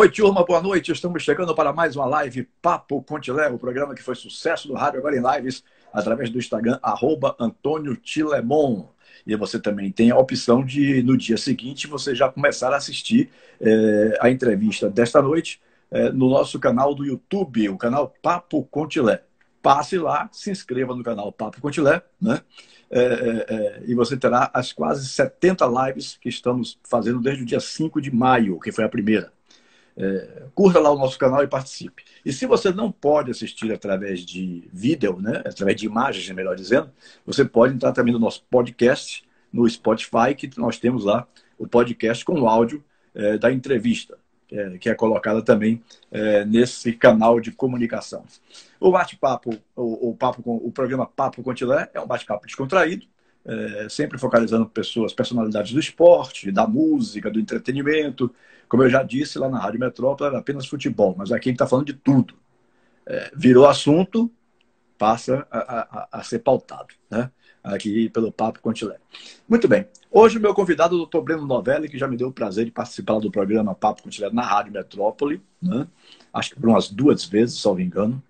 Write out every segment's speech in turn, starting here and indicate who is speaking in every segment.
Speaker 1: Oi, turma, boa noite. Estamos chegando para mais uma live Papo Contilé, o programa que foi sucesso no rádio, agora em lives, através do Instagram, arroba Antônio Tilemon. E você também tem a opção de, no dia seguinte, você já começar a assistir é, a entrevista desta noite é, no nosso canal do YouTube, o canal Papo Contilé. Passe lá, se inscreva no canal Papo Contilé, né? É, é, e você terá as quase 70 lives que estamos fazendo desde o dia 5 de maio, que foi a primeira. É, curta lá o nosso canal e participe. E se você não pode assistir através de vídeo, né, através de imagens, melhor dizendo, você pode entrar também no nosso podcast, no Spotify, que nós temos lá o podcast com o áudio é, da entrevista, é, que é colocada também é, nesse canal de comunicação. O bate-papo, o, o, papo com, o programa Papo Contilé é um bate-papo descontraído, é, sempre focalizando pessoas, personalidades do esporte, da música, do entretenimento, como eu já disse lá na Rádio Metrópole, era apenas futebol, mas aqui a gente está falando de tudo. É, virou assunto, passa a, a, a, ser pautado, né? Aqui pelo Papo Contilé. Muito bem. Hoje o meu convidado é o Dr. Breno Novelli, que já me deu o prazer de participar do programa Papo Contilé na Rádio Metrópole, né? Acho que por umas duas vezes, me engano.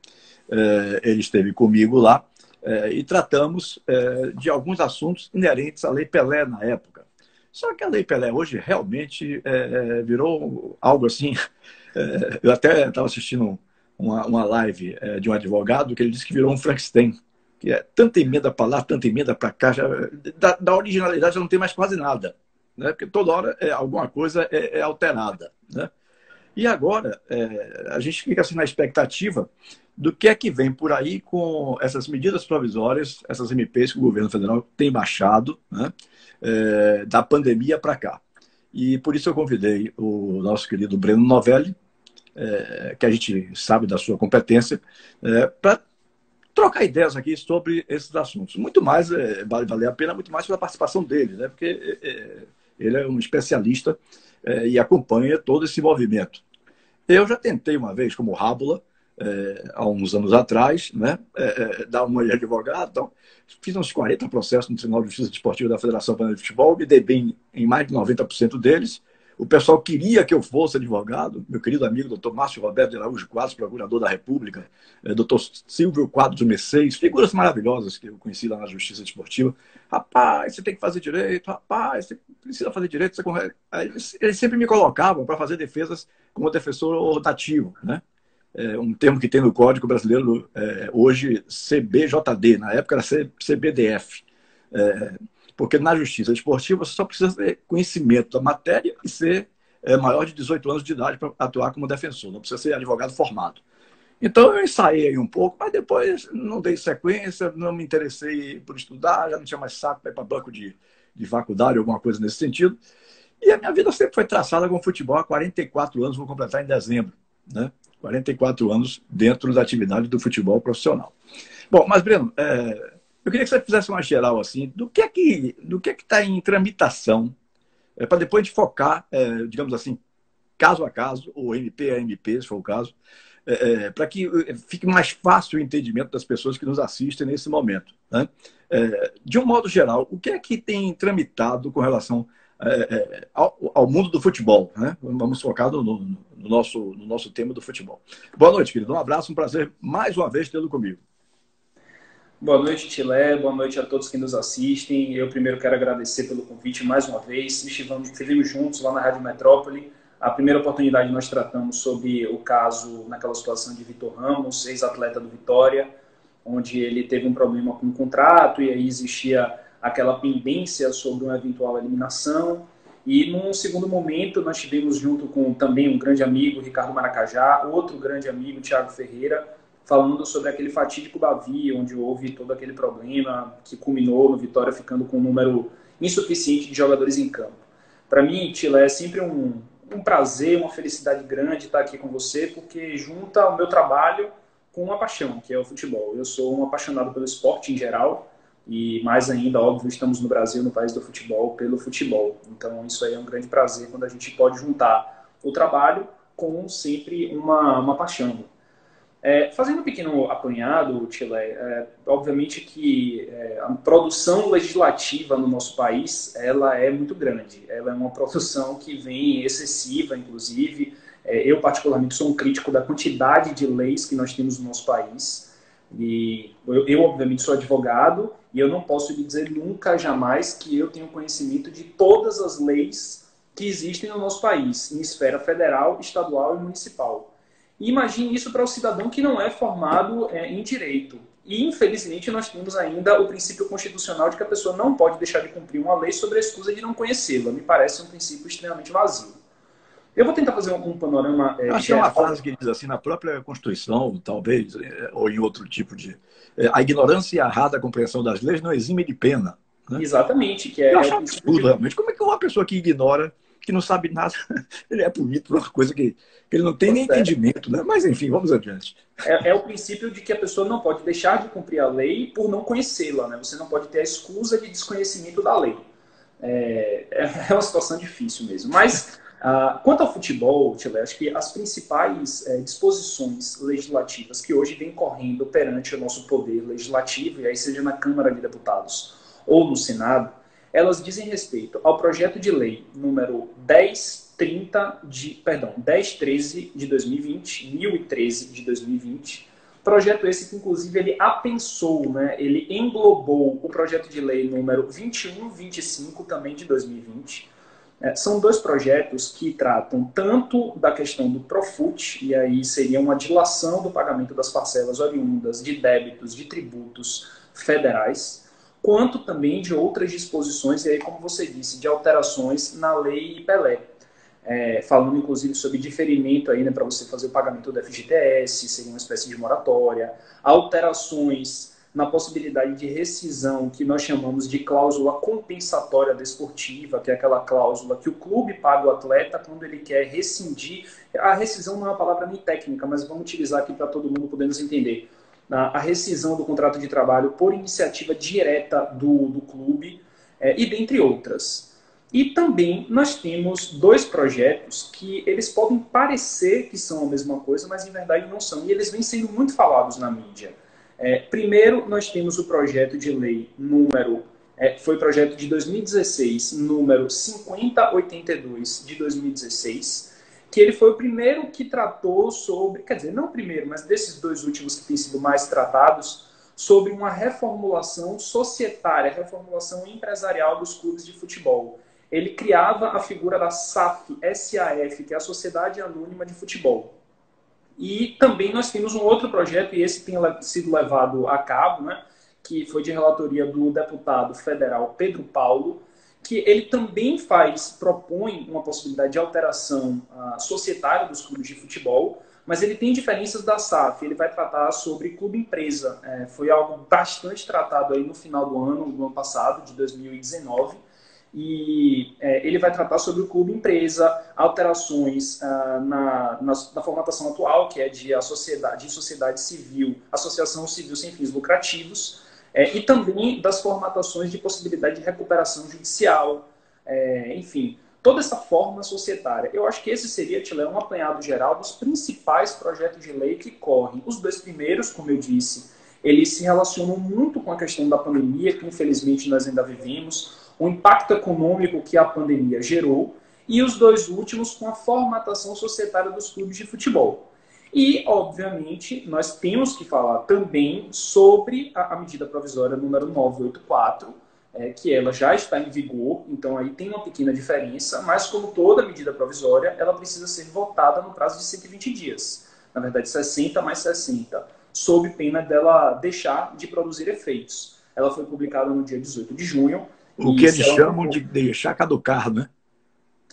Speaker 1: É, ele esteve comigo lá é, e tratamos é, de alguns assuntos inerentes à Lei Pelé na época. Só que a Lei Pelé hoje realmente é, é virou algo assim. É, eu até estava assistindo uma, uma live é, de um advogado que ele disse que virou um Frankenstein. Que é tanta emenda para lá, tanta emenda para cá, já, da, da, originalidade já não tem mais quase nada. Né? Porque toda hora alguma coisa é, alterada. Né? E agora a gente fica assim na expectativa do que é que vem por aí com essas medidas provisórias, essas MPs que o governo federal tem baixado, né? é, da pandemia para cá. E por isso eu convidei o nosso querido Breno Novelli, é, que a gente sabe da sua competência, é, para trocar ideias aqui sobre esses assuntos. Muito mais, é, vale valer a pena, muito mais pela participação dele, né? porque é, é, ele é um especialista e acompanha todo esse movimento. Eu já tentei uma vez, como Rábula, é, há uns anos atrás, né, é, é, dar uma de advogado. Então, fiz uns 40 processos no Tribunal de Justiça Desportiva da Federação Panamá de Futebol, me dei bem em mais de 90% deles. O pessoal queria que eu fosse advogado, meu querido amigo doutor Márcio Roberto de Araújo Quadros, procurador da República, doutor Silvio Quadros Mercedes, figuras maravilhosas que eu conheci lá na Justiça Desportiva. Rapaz, você tem que fazer direito, rapaz, você precisa fazer direito. Você... Eles sempre me colocavam para fazer defesas como defensor rotativo, né? É, um termo que tem no Código Brasileiro é, hoje, CBJD, na época era CBDF. É, porque na justiça esportiva você só precisa ter conhecimento da matéria e ser é, maior de 18 anos de idade para atuar como defensor, não precisa ser advogado formado. Então eu ensaiei um pouco, mas depois não dei sequência, não me interessei por estudar, já não tinha mais saco para ir para banco de, de faculdade, alguma coisa nesse sentido. E a minha vida sempre foi traçada com futebol há 44 anos, vou completar em dezembro. Né? 44 anos dentro da atividade do futebol profissional. Bom, mas Breno, é, eu queria que você fizesse uma geral assim do que é que do que é que está em tramitação é, para depois de focar, é, digamos assim, caso a caso ou MP a MP, se for o caso, é, é, para que é, fique mais fácil o entendimento das pessoas que nos assistem nesse momento. Né? de um modo geral, o que é que tem tramitado com relação ao, ao, mundo do futebol. Né? Vamos focar no, no, no, nosso, no nosso tema do futebol. Boa noite, querido. Um abraço, um prazer mais uma vez tê-lo comigo.
Speaker 2: Boa noite, Tilé. Boa noite a todos que nos assistem. Eu primeiro quero agradecer pelo convite mais uma vez. Estivemos, estivemos juntos lá na Rádio Metrópole. A primeira oportunidade nós tratamos sobre o caso, naquela situação de Vitor Ramos, ex-atleta do Vitória, onde ele teve um problema com o contrato e aí existia aquela pendência sobre uma eventual eliminação. E num segundo momento, nós tivemos junto com também um grande amigo, Ricardo Maracajá, outro grande amigo, Thiago Ferreira, falando sobre aquele fatídico Bavi, onde houve todo aquele problema que culminou no Vitória ficando com um número insuficiente de jogadores em campo. Para mim, Tila, é sempre um, um prazer, uma felicidade grande estar aqui com você, porque junta o meu trabalho com uma paixão, que é o futebol. Eu sou um apaixonado pelo esporte em geral, e mais ainda, óbvio, estamos no Brasil, no país do futebol, pelo futebol. Então, isso aí é um grande prazer quando a gente pode juntar o trabalho com sempre uma, uma paixão. É, fazendo um pequeno apanhado, Tilé, é, obviamente que é, a produção legislativa no nosso país ela é muito grande. Ela é uma produção que vem excessiva, inclusive. É, eu, particularmente, sou um crítico da quantidade de leis que nós temos no nosso país. E eu, eu, obviamente, sou advogado e eu não posso lhe dizer nunca, jamais, que eu tenho conhecimento de todas as leis que existem no nosso país, em esfera federal, estadual e municipal. E imagine isso para o cidadão que não é formado é, em direito. E, infelizmente, nós temos ainda o princípio constitucional de que a pessoa não pode deixar de cumprir uma lei sobre a excusa de não conhecê-la. Me parece um princípio extremamente vazio. Eu vou tentar fazer um, panorama.
Speaker 1: É, Acho que é uma frase que diz assim, na própria Constituição, talvez, é, ou em outro tipo de. É, a ignorância e a errada compreensão das leis não exime de pena.
Speaker 2: Né? Exatamente. Que é,
Speaker 1: Eu acho é absurdo, realmente. Como é que uma pessoa que ignora, que não sabe nada, ele é punido por uma coisa que, que ele não tem nem entendimento, né? Mas enfim, vamos adiante.
Speaker 2: É, é, o princípio de que a pessoa não pode deixar de cumprir a lei por não conhecê-la, né? Você não pode ter a excusa de desconhecimento da lei. É, é uma situação difícil mesmo. Mas Uh, quanto ao futebol, Tile, acho que as principais é, disposições legislativas que hoje vêm correndo perante o nosso poder legislativo, e aí seja na Câmara de Deputados ou no Senado, elas dizem respeito ao projeto de lei número 1030 de, perdão, 1013 de 2020, 1013 de 2020, projeto esse que inclusive ele apensou, né, ele englobou o projeto de lei número 2125 também de 2020, é, são dois projetos que tratam tanto da questão do Profut, e aí seria uma dilação do pagamento das parcelas oriundas de débitos de tributos federais, quanto também de outras disposições, e aí, como você disse, de alterações na lei Pelé. É, falando inclusive sobre diferimento né, para você fazer o pagamento do FGTS, seria uma espécie de moratória, alterações na possibilidade de rescisão que nós chamamos de cláusula compensatória desportiva, que é aquela cláusula que o clube paga o atleta quando ele quer rescindir. A rescisão não é uma palavra nem técnica, mas vamos utilizar aqui para todo mundo poder nos entender. A rescisão do contrato de trabalho por iniciativa direta do, do clube, é, e dentre outras. E também nós temos dois projetos que eles podem parecer que são a mesma coisa, mas em verdade não são. E eles vêm sendo muito falados na mídia. É, primeiro, nós temos o projeto de lei número, é, foi projeto de 2016, número 5082 de 2016, que ele foi o primeiro que tratou sobre, quer dizer, não o primeiro, mas desses dois últimos que têm sido mais tratados, sobre uma reformulação societária, reformulação empresarial dos clubes de futebol. Ele criava a figura da SAF, SAF, que é a Sociedade Anônima de Futebol. E também nós temos um outro projeto, e esse tem sido levado a cabo, né, que foi de relatoria do deputado federal Pedro Paulo, que ele também faz, propõe uma possibilidade de alteração uh, societária dos clubes de futebol, mas ele tem diferenças da SAF. Ele vai tratar sobre clube-empresa. É, foi algo bastante tratado aí no final do ano, do ano passado, de 2019 e é, ele vai tratar sobre o clube empresa, alterações ah, na, na, na, formatação atual, que é de, a sociedade, de sociedade civil, associação civil sem fins lucrativos, é, e também das formatações de possibilidade de recuperação judicial, é, enfim, toda essa forma societária. Eu acho que esse seria, Tilé, um apanhado geral dos principais projetos de lei que correm. Os dois primeiros, como eu disse, eles se relacionam muito com a questão da pandemia, que infelizmente nós ainda vivemos, o impacto econômico que a pandemia gerou, e os dois últimos com a formatação societária dos clubes de futebol. E, obviamente, nós temos que falar também sobre a, a medida provisória número 984, é, que ela já está em vigor, então aí tem uma pequena diferença, mas como toda medida provisória, ela precisa ser votada no prazo de 120 dias. Na verdade, 60 mais 60, sob pena dela deixar de produzir efeitos. Ela foi publicada no dia 18 de junho,
Speaker 1: o que eles chamam de deixar caducar, né?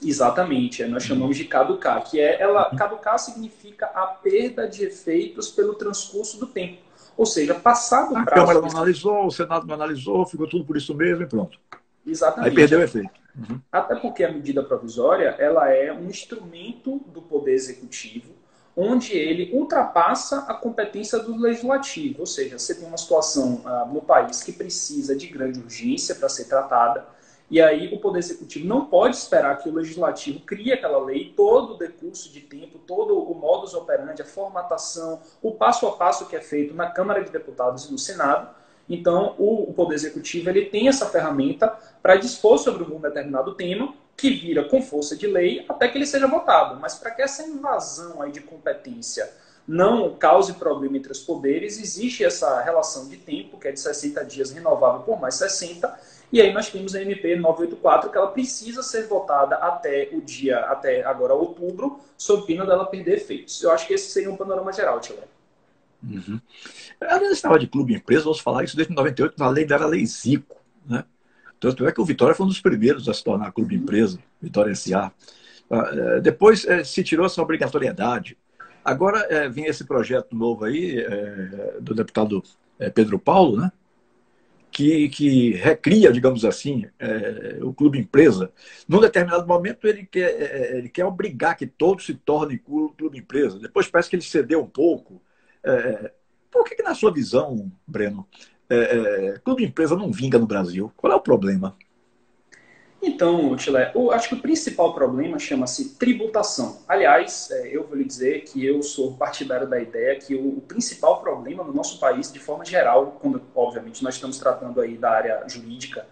Speaker 2: Exatamente, é, nós chamamos de caducar, que é ela uhum. caducar significa a perda de efeitos pelo transcurso do tempo. Ou seja, passado o
Speaker 1: prazo. A Câmara não analisou, o Senado não analisou, ficou tudo por isso mesmo e pronto.
Speaker 2: Exatamente.
Speaker 1: Aí perdeu o efeito.
Speaker 2: Uhum. Até porque a medida provisória ela é um instrumento do Poder Executivo onde ele ultrapassa a competência do legislativo. Ou seja, você tem uma situação ah, no país que precisa de grande urgência para ser tratada, e aí o Poder Executivo não pode esperar que o Legislativo crie aquela lei, todo o decurso de tempo, todo o modus operandi, a formatação, o passo a passo que é feito na Câmara de Deputados e no Senado. Então, o, o Poder Executivo ele tem essa ferramenta para dispor sobre um determinado tema que vira com força de lei até que ele seja votado. Mas para que essa invasão aí de competência não cause problema entre os poderes, existe essa relação de tempo, que é de 60 dias renovável por mais 60, e aí nós temos a MP 984, que ela precisa ser votada até o dia, até agora outubro, sob pena dela perder efeitos. Eu acho que esse seria um panorama geral, Tio
Speaker 1: uhum. Vezes estava de clube empresa, vamos falar isso desde 98, na lei era lei Zico? Tanto é que o Vitória foi um dos primeiros a se tornar clube empresa, Vitória S.A. Ah, é, depois é, se tirou essa obrigatoriedade. Agora é, vem esse projeto novo aí do deputado Pedro Paulo, né? Que, que recria, digamos assim, o clube empresa. Num determinado momento ele quer, ele quer obrigar que todos se tornem clube empresa. Depois parece que ele cedeu um pouco. por que, que na sua visão, Breno, é, é, clube empresa não vinga no Brasil. Qual é o problema?
Speaker 2: Então, Chile, eu acho que o principal problema chama-se tributação. Aliás, é, eu vou lhe dizer que eu sou partidário da ideia que o, principal problema no nosso país, de forma geral, quando, obviamente, nós estamos tratando aí da área jurídica,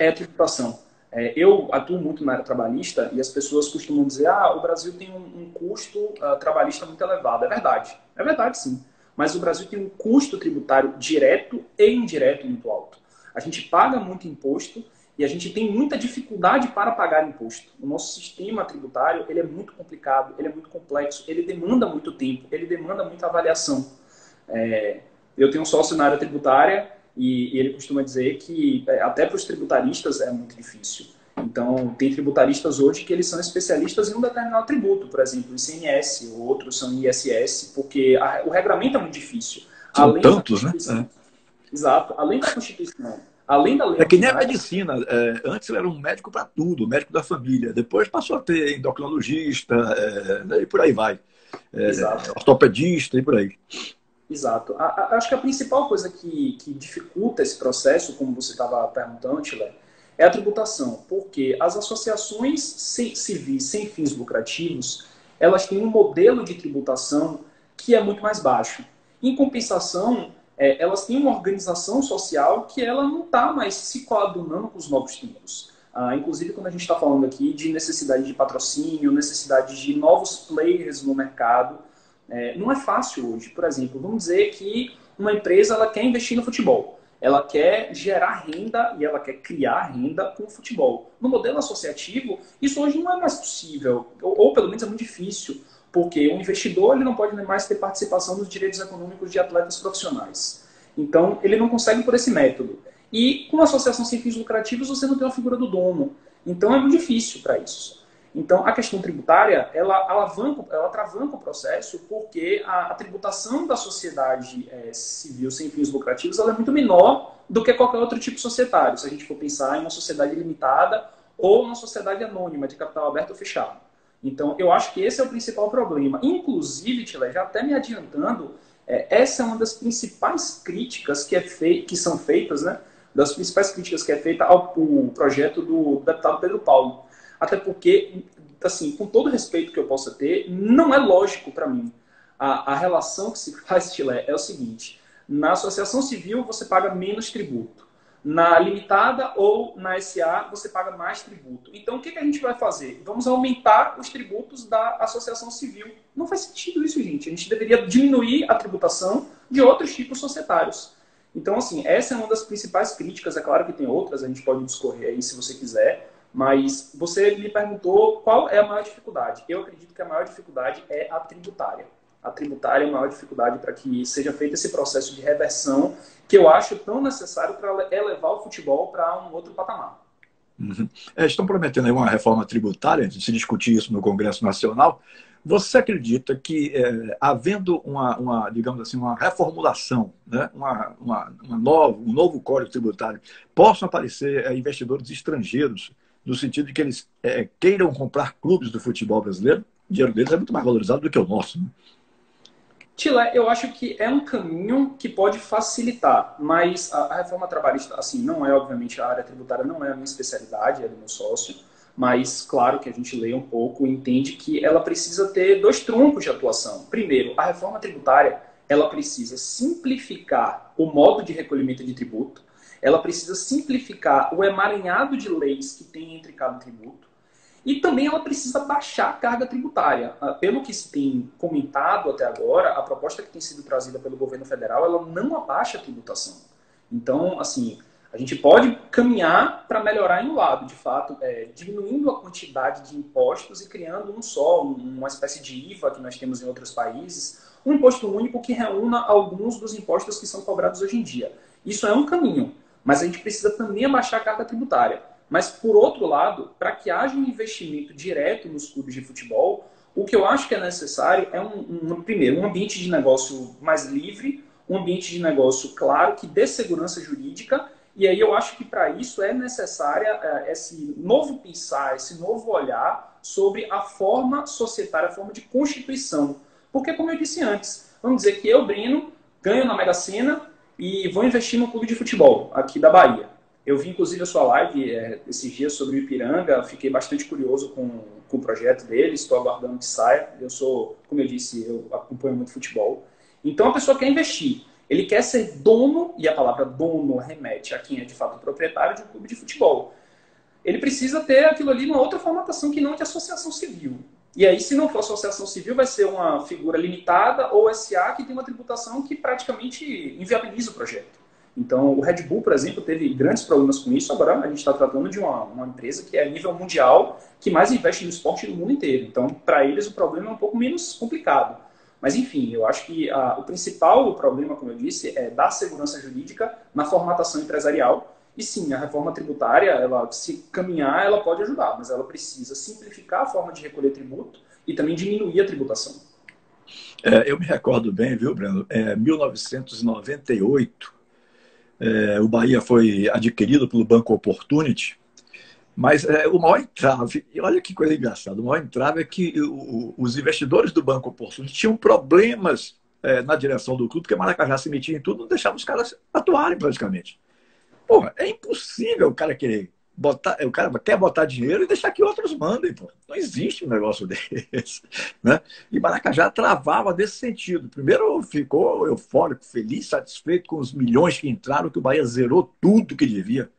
Speaker 2: é a tributação. É, eu atuo muito na área trabalhista e as pessoas costumam dizer ah, o Brasil tem um, custo uh, trabalhista muito elevado. É verdade. É verdade, sim mas o Brasil tem um custo tributário direto e indireto muito alto. A gente paga muito imposto e a gente tem muita dificuldade para pagar imposto. O nosso sistema tributário ele é muito complicado, ele é muito complexo, ele demanda muito tempo, ele demanda muita avaliação. É, eu tenho um sócio na área tributária e, e ele costuma dizer que é, até para os tributaristas é muito difícil. Então, tem tributaristas hoje que eles são especialistas em um determinado tributo, por exemplo, ICMS, outros são ISS, porque a, o regramento é muito difícil.
Speaker 1: São além tantos, né? É.
Speaker 2: Exato. Além da Constituição, além da lei...
Speaker 1: É que nem a medicina. É, antes era um médico para tudo, médico da família. Depois passou a ter endocrinologista é, e por aí vai. É, ortopedista e por aí.
Speaker 2: Exato. A, a, acho que a principal coisa que, que dificulta esse processo, como você estava perguntando, Tila, é a tributação, porque as associações civis sem fins lucrativos, elas têm um modelo de tributação que é muito mais baixo. Em compensação, é, elas têm uma organização social que ela não está mais se coadunando com os novos tempos. Ah, inclusive, quando a gente está falando aqui de necessidade de patrocínio, necessidade de novos players no mercado, é, não é fácil hoje. Por exemplo, vamos dizer que uma empresa ela quer investir no futebol ela quer gerar renda e ela quer criar renda com o futebol. No modelo associativo, isso hoje não é mais possível, ou, ou pelo menos é muito difícil, porque o investidor ele não pode mais ter participação nos direitos econômicos de atletas profissionais. Então, ele não consegue por esse método. E com associação sem fins lucrativos, você não tem uma figura do dono. Então, é muito difícil para isso. Então, a questão tributária, ela alavanca, ela travanca o processo porque a, a tributação da sociedade é, civil sem fins lucrativos ela é muito menor do que qualquer outro tipo societário, se a gente for pensar em uma sociedade limitada ou uma sociedade anônima, de capital aberto ou fechado. Então, eu acho que esse é o principal problema. Inclusive, Tila, já até me adiantando, é, essa é uma das principais críticas que, é fei que são feitas, né? Das principais críticas que é feita ao projeto do deputado Pedro Paulo até porque, assim, com todo respeito que eu possa ter, não é lógico para mim. A, a, relação que se faz, Chile, é o seguinte: na associação civil você paga menos tributo. Na limitada ou na SA você paga mais tributo. Então o que, que a gente vai fazer? Vamos aumentar os tributos da associação civil. Não faz sentido isso, gente. A gente deveria diminuir a tributação de outros tipos societários. Então, assim, essa é uma das principais críticas. É claro que tem outras, a gente pode discorrer aí se você quiser. Mas você me perguntou qual é a maior dificuldade. Eu acredito que a maior dificuldade é a tributária. A tributária é a maior dificuldade para que seja feito esse processo de reversão que eu acho tão necessário para elevar o futebol para um outro patamar.
Speaker 1: Uhum. É, estão prometendo aí uma reforma tributária, se discutir isso no Congresso Nacional. Você acredita que, é, havendo uma, uma, digamos assim, uma reformulação, né, uma, uma, uma um novo código tributário, possam aparecer é, investidores estrangeiros no sentido de que eles é, queiram comprar clubes do futebol brasileiro, o dinheiro deles é muito mais valorizado do que o nosso. Né?
Speaker 2: Tila, eu acho que é um caminho que pode facilitar, mas a, a, reforma trabalhista, assim, não é, obviamente, a área tributária não é a minha especialidade, é do meu sócio, mas claro que a gente lê um pouco e entende que ela precisa ter dois troncos de atuação. Primeiro, a reforma tributária, ela precisa simplificar o modo de recolhimento de tributo, ela precisa simplificar o emaranhado de leis que tem entre cada tributo. E também ela precisa baixar a carga tributária. Ah, pelo que se tem comentado até agora, a proposta que tem sido trazida pelo governo federal, ela não abaixa a tributação. Então, assim, a gente pode caminhar para melhorar em um lado, de fato, é, diminuindo a quantidade de impostos e criando um só, uma espécie de IVA que nós temos em outros países, um imposto único que reúna alguns dos impostos que são cobrados hoje em dia. Isso é um caminho, mas a gente precisa também abaixar a carga tributária. Mas, por outro lado, para que haja um investimento direto nos clubes de futebol, o que eu acho que é necessário é, um, um, primeiro, um ambiente de negócio mais livre, um ambiente de negócio claro, que dê segurança jurídica, e aí eu acho que para isso é necessária é, esse novo pensar, esse novo olhar sobre a forma societária, a forma de constituição. Porque, como eu disse antes, vamos dizer que eu, Breno, ganho na Mega Sena e vou investir no clube de futebol aqui da Bahia. Eu vi, inclusive, a sua live é, esses dias sobre o Ipiranga, fiquei bastante curioso com, com o projeto dele, estou aguardando que saia. Eu sou, como eu disse, eu acompanho muito futebol. Então, a pessoa quer investir. Ele quer ser dono, e a palavra dono remete a quem é de fato proprietário de um clube de futebol. Ele precisa ter aquilo ali numa outra formatação que não de associação civil. E aí, se não for associação civil, vai ser uma figura limitada ou SA que tem uma tributação que praticamente inviabiliza o projeto. Então, o Red Bull, por exemplo, teve grandes problemas com isso. Agora, a gente está tratando de uma, uma, empresa que é a nível mundial, que mais investe no esporte no mundo inteiro. Então, para eles, o problema é um pouco menos complicado. Mas, enfim, eu acho que a, o principal problema, como eu disse, é dar segurança jurídica na formatação empresarial. E sim, a reforma tributária, ela se caminhar, ela pode ajudar, mas ela precisa simplificar a forma de recolher tributo e também diminuir a tributação.
Speaker 1: É, eu me recordo bem, viu, Breno? É, 1998, é, o Bahia foi adquirido pelo Banco Opportunity, mas é, o maior entrave, e olha que coisa engraçada, o maior entrave é que o, os investidores do Banco Opportunity tinham problemas é, na direção do clube, porque Maracajá se metia em tudo, não deixava os caras atuarem praticamente. Porra, é impossível o cara querer botar, o cara quer botar dinheiro e deixar que outros mandem, pô. Não existe um negócio desse, né? E Maracajá travava desse sentido. Primeiro ficou eufórico, feliz, satisfeito com os milhões que entraram, que o Bahia zerou tudo que devia.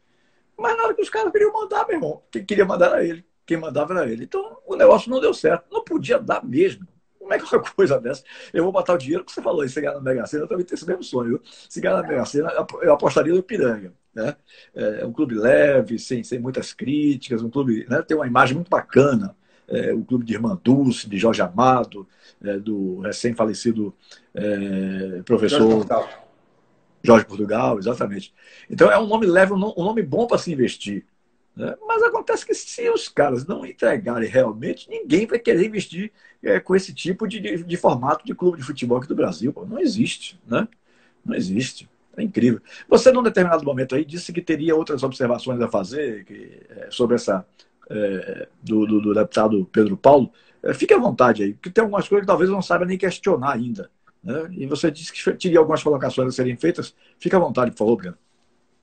Speaker 1: Mas na hora que os caras queriam mandar, meu irmão, quem queria mandar era ele. Quem mandava era ele. Então o negócio não deu certo. Não podia dar mesmo. Como é que uma coisa dessa? Eu vou botar o dinheiro que você falou, se ganhar na Mega Sena, eu também tenho esse mesmo sonho. Se ganhar na Mega Sena, eu apostaria no Piranga. Né? É um clube leve, sem, sem muitas críticas, um clube né, tem uma imagem muito bacana. É, o clube de Irmã Dulce, de Jorge Amado, é, do recém-falecido é, professor Jorge Portugal. Jorge Portugal, exatamente. Então é um nome leve, um nome bom para se investir. Né? Mas acontece que se os caras não entregarem realmente, ninguém vai querer investir é, com esse tipo de, de, de, formato de clube de futebol aqui do Brasil. Pô, não existe, né? Não existe. É incrível. Você, num determinado momento aí, disse que teria outras observações a fazer que, é, sobre essa é, do, do, do, deputado Pedro Paulo. É, fique à vontade aí, porque tem algumas coisas que talvez não saiba nem questionar ainda. Né? E você disse que teria algumas colocações a serem feitas. Fique à vontade, por favor, Breno.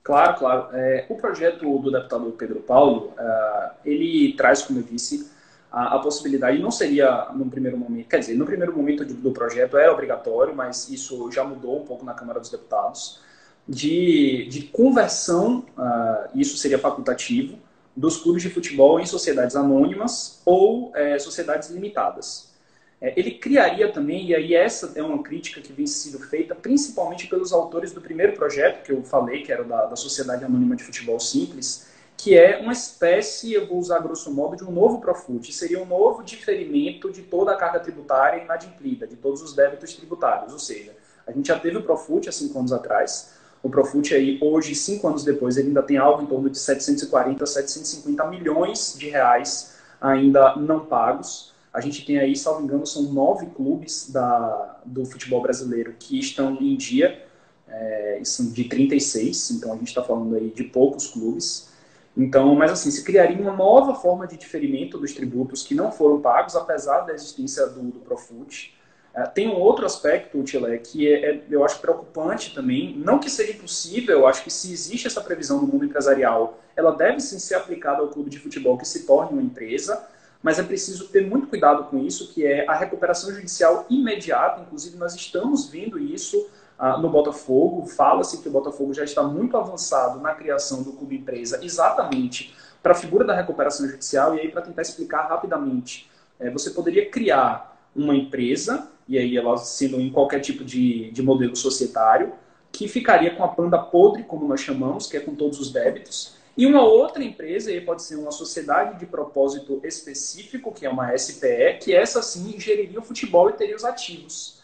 Speaker 2: Claro, claro. É, o projeto do deputado Pedro Paulo, uh, ele traz, como eu disse, a, a, possibilidade, não seria no primeiro momento, quer dizer, no primeiro momento do, do projeto era obrigatório, mas isso já mudou um pouco na Câmara dos Deputados, de, de conversão, uh, isso seria facultativo, dos clubes de futebol em sociedades anônimas ou é, sociedades limitadas. É, ele criaria também, e aí essa é uma crítica que vem sendo feita principalmente pelos autores do primeiro projeto que eu falei, que era da, da Sociedade Anônima de Futebol Simples, que é uma espécie, eu vou usar grosso modo, de um novo Profut. Seria um novo diferimento de toda a carga tributária inadimplida, de todos os débitos tributários. Ou seja, a gente já teve o Profut há cinco anos atrás. O Profut aí, hoje, cinco anos depois, ele ainda tem algo em torno de 740, 750 milhões de reais ainda não pagos. A gente tem aí, salvo engano, são nove clubes da, do futebol brasileiro que estão em dia, é, são de 36, então a gente está falando aí de poucos clubes. Então, mas assim, se criaria uma nova forma de diferimento dos tributos que não foram pagos, apesar da existência do, do Profut. É, tem um outro aspecto, Tilé, que é, é, eu acho preocupante também. Não que seja impossível, eu acho que se existe essa previsão no mundo empresarial, ela deve sim ser aplicada ao clube de futebol que se torne uma empresa, mas é preciso ter muito cuidado com isso, que é a recuperação judicial imediata. Inclusive, nós estamos vendo isso ah, no Botafogo. Fala-se que o Botafogo já está muito avançado na criação do clube empresa, exatamente para a figura da recuperação judicial, e aí para tentar explicar rapidamente, é, você poderia criar uma empresa, e aí ela sendo em qualquer tipo de, de modelo societário, que ficaria com a panda podre, como nós chamamos, que é com todos os débitos, e uma outra empresa, aí pode ser uma sociedade de propósito específico, que é uma SPE, que essa sim geriria o futebol e teria os ativos.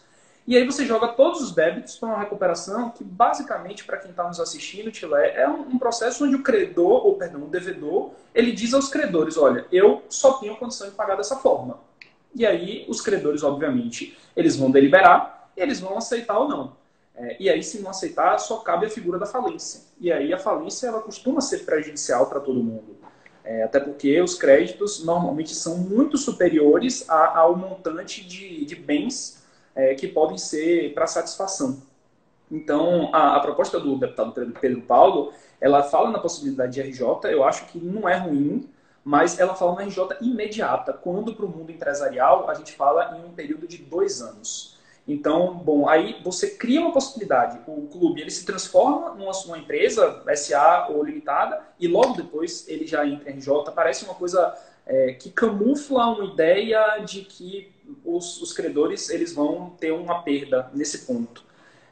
Speaker 2: E aí você joga todos os débitos para uma recuperação que, basicamente, para quem está nos assistindo, Tilé, é um, processo onde o credor, ou perdão, o devedor, ele diz aos credores, olha, eu só tenho condição de pagar dessa forma. E aí os credores, obviamente, eles vão deliberar e eles vão aceitar ou não. É, e aí, se não aceitar, só cabe a figura da falência. E aí a falência ela costuma ser prejudicial para todo mundo. É, até porque os créditos normalmente são muito superiores a, ao montante de, de bens é, que podem ser para satisfação. Então, a, a, proposta do deputado Pedro Paulo, ela fala na possibilidade de RJ, eu acho que não é ruim, mas ela fala na RJ imediata, quando para o mundo empresarial a gente fala em um período de dois anos. Então, bom, aí você cria uma possibilidade. O clube ele se transforma numa, empresa SA ou limitada e logo depois ele já entra em RJ. Parece uma coisa é, que camufla uma ideia de que os, os, credores eles vão ter uma perda nesse ponto.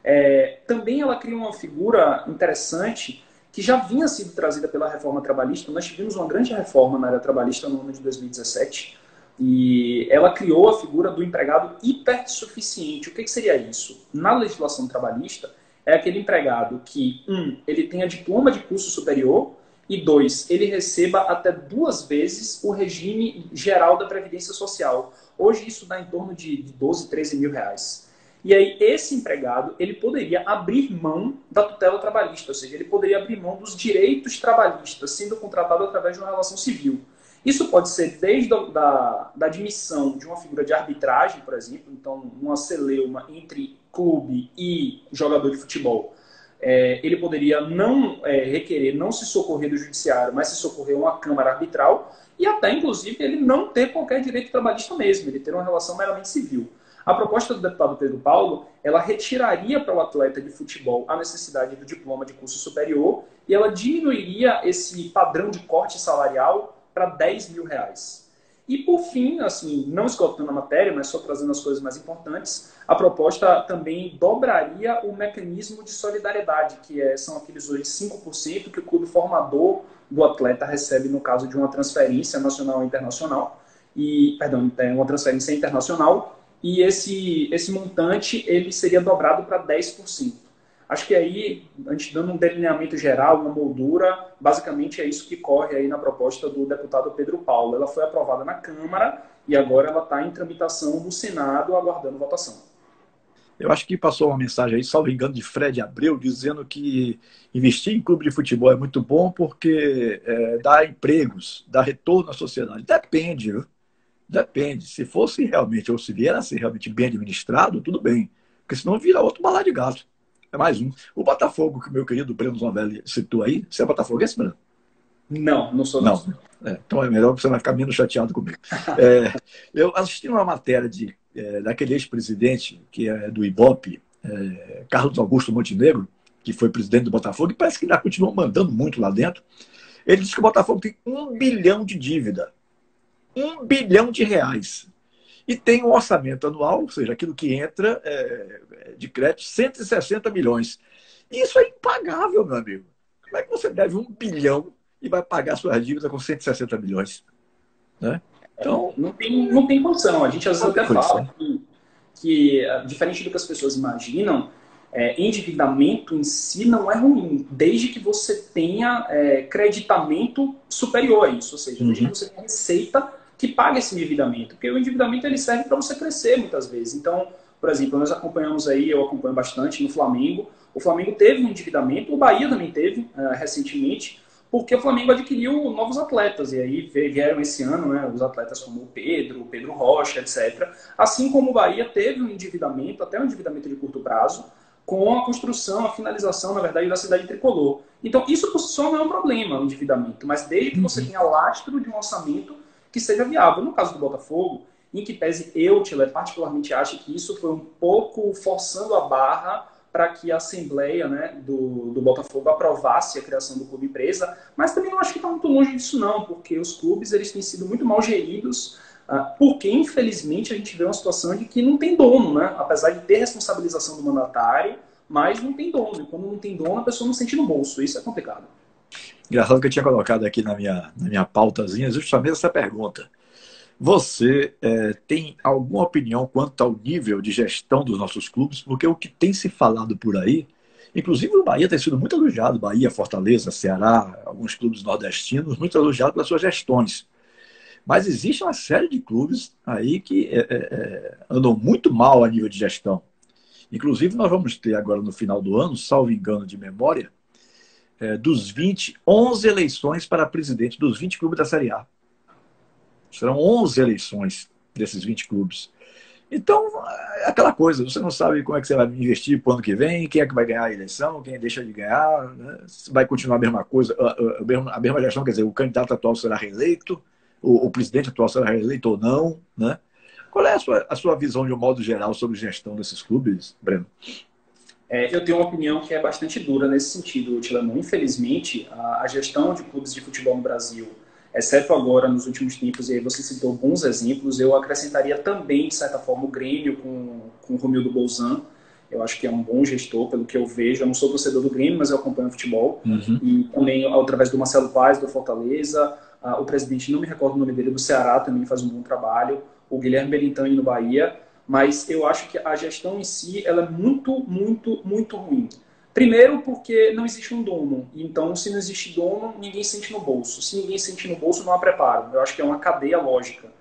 Speaker 2: É, também ela cria uma figura interessante que já vinha sido trazida pela reforma trabalhista. Nós tivemos uma grande reforma na área trabalhista no ano de 2017 e ela criou a figura do empregado hipersuficiente. O que, que seria isso? Na legislação trabalhista, é aquele empregado que, um, ele tenha diploma de curso superior e, dois, ele receba até duas vezes o regime geral da Previdência Social. Hoje isso dá em torno de 12, 13 mil reais. E aí esse empregado, ele poderia abrir mão da tutela trabalhista, ou seja, ele poderia abrir mão dos direitos trabalhistas, sendo contratado através de uma relação civil. Isso pode ser desde a, da, da admissão de uma figura de arbitragem, por exemplo, então uma celeuma entre clube e jogador de futebol. É, ele poderia não é, requerer, não se socorrer do judiciário, mas se socorrer a uma câmara arbitral e até, inclusive, ele não ter qualquer direito trabalhista mesmo, ele ter uma relação meramente civil. A proposta do deputado Pedro Paulo, ela retiraria para o atleta de futebol a necessidade do diploma de curso superior e ela diminuiria esse padrão de corte salarial para 10 mil reais. E por fim, assim, não esgotando a matéria, mas só trazendo as coisas mais importantes, a proposta também dobraria o mecanismo de solidariedade, que é, são aqueles hoje 5% que o clube formador do atleta recebe no caso de uma transferência nacional ou internacional, e, perdão, é uma transferência internacional, e esse, esse montante ele seria dobrado para 10%. Acho que aí, a gente dando um delineamento geral, uma moldura, basicamente é isso que corre aí na proposta do deputado Pedro Paulo. Ela foi aprovada na Câmara e agora ela está em tramitação no Senado, aguardando votação.
Speaker 1: Eu acho que passou uma mensagem aí, salvo engano, de Fred Abreu, dizendo que investir em clube de futebol é muito bom porque é, dá empregos, dá retorno à sociedade. Depende, viu? Depende. Se fosse realmente, ou se vier a ser realmente bem administrado, tudo bem. Porque senão vira outro balai de gato. É mais um. O Botafogo, que o meu querido Breno Zombelli citou aí. Você é botafoguense, Breno?
Speaker 2: Não, não sou.
Speaker 1: Não. É, então é melhor que você vai ficar menos chateado comigo. É, eu assisti uma matéria de, é, daquele ex-presidente, que é do Ibope, é, Carlos Augusto Montenegro, que foi presidente do Botafogo, e parece que ainda continua mandando muito lá dentro. Ele disse que o Botafogo tem um bilhão de dívida. Um bilhão de reais e tem um orçamento anual, ou seja, aquilo que entra é de crédito, 160 milhões. Isso é impagável, meu amigo. Como é que você deve um bilhão e vai pagar suas dívidas com 160 milhões? Né?
Speaker 2: Então, não tem, não tem condição. A gente às vezes até fala que, que, diferente do que as pessoas imaginam, é, endividamento em si não é ruim, desde que você tenha é, creditamento superior a isso, ou seja, desde uhum. que você tenha receita que paga esse endividamento, porque o endividamento ele serve para você crescer muitas vezes. Então, por exemplo, nós acompanhamos aí, eu acompanho bastante no Flamengo. O Flamengo teve um endividamento, o Bahia também teve uh, recentemente, porque o Flamengo adquiriu novos atletas, e aí vieram esse ano né, os atletas como o Pedro, o Pedro Rocha, etc. Assim como o Bahia teve um endividamento, até um endividamento de curto prazo, com a construção, a finalização, na verdade, da cidade tricolor. Então, isso por si só não é um problema, o endividamento, mas desde que você uhum. tenha lastro de um orçamento que seja viável. No caso do Botafogo, em que pese eu, Tila, particularmente acho que isso foi um pouco forçando a barra para que a Assembleia né, do, do Botafogo aprovasse a criação do clube empresa, mas também não acho que está muito longe disso não, porque os clubes eles têm sido muito mal geridos, uh, porque infelizmente a gente vê uma situação de que não tem dono, né? apesar de ter responsabilização do mandatário, mas não tem dono, e quando não tem dono a pessoa não sente no bolso, isso é complicado.
Speaker 1: Engraçado que eu tinha colocado aqui na minha, na minha pautazinha justamente essa pergunta. Você é, tem alguma opinião quanto ao nível de gestão dos nossos clubes? Porque o que tem se falado por aí, inclusive o Bahia tem sido muito elogiado, Bahia, Fortaleza, Ceará, alguns clubes nordestinos, muito elogiados pelas suas gestões. Mas existe uma série de clubes aí que é, é, é, andam muito mal a nível de gestão. Inclusive, nós vamos ter agora no final do ano, salvo engano de memória, é, dos 20, 11 eleições para presidente dos 20 clubes da Série A. Serão 11 eleições desses 20 clubes. Então, é aquela coisa, você não sabe como é que você vai investir para o ano que vem, quem é que vai ganhar a eleição, quem deixa de ganhar, né? vai continuar a mesma coisa, a mesma, a mesma gestão, quer dizer, o candidato atual será reeleito, o, o presidente atual será reeleito ou não, né? Qual é a sua, a sua visão, de um modo geral, sobre gestão desses clubes, Breno?
Speaker 2: É, eu tenho uma opinião que é bastante dura nesse sentido, Tilamão. Infelizmente, a, a gestão de clubes de futebol no Brasil exceto agora nos últimos tempos, e aí você citou bons exemplos, eu acrescentaria também, de certa forma, o Grêmio com, com o Romildo Bolzan. Eu acho que é um bom gestor, pelo que eu vejo. Eu não sou torcedor do Grêmio, mas eu acompanho o futebol. Uhum. E também, através do Marcelo Paz, do Fortaleza, o presidente, não me recordo o nome dele, do Ceará, também faz um bom trabalho. O Guilherme Belintani no Bahia. Mas eu acho que a gestão em si ela é muito, muito, muito ruim. Primeiro, porque não existe um dono. Então, se não existe dono, ninguém sente no bolso. Se ninguém sente no bolso, não há preparo. Eu acho que é uma cadeia lógica.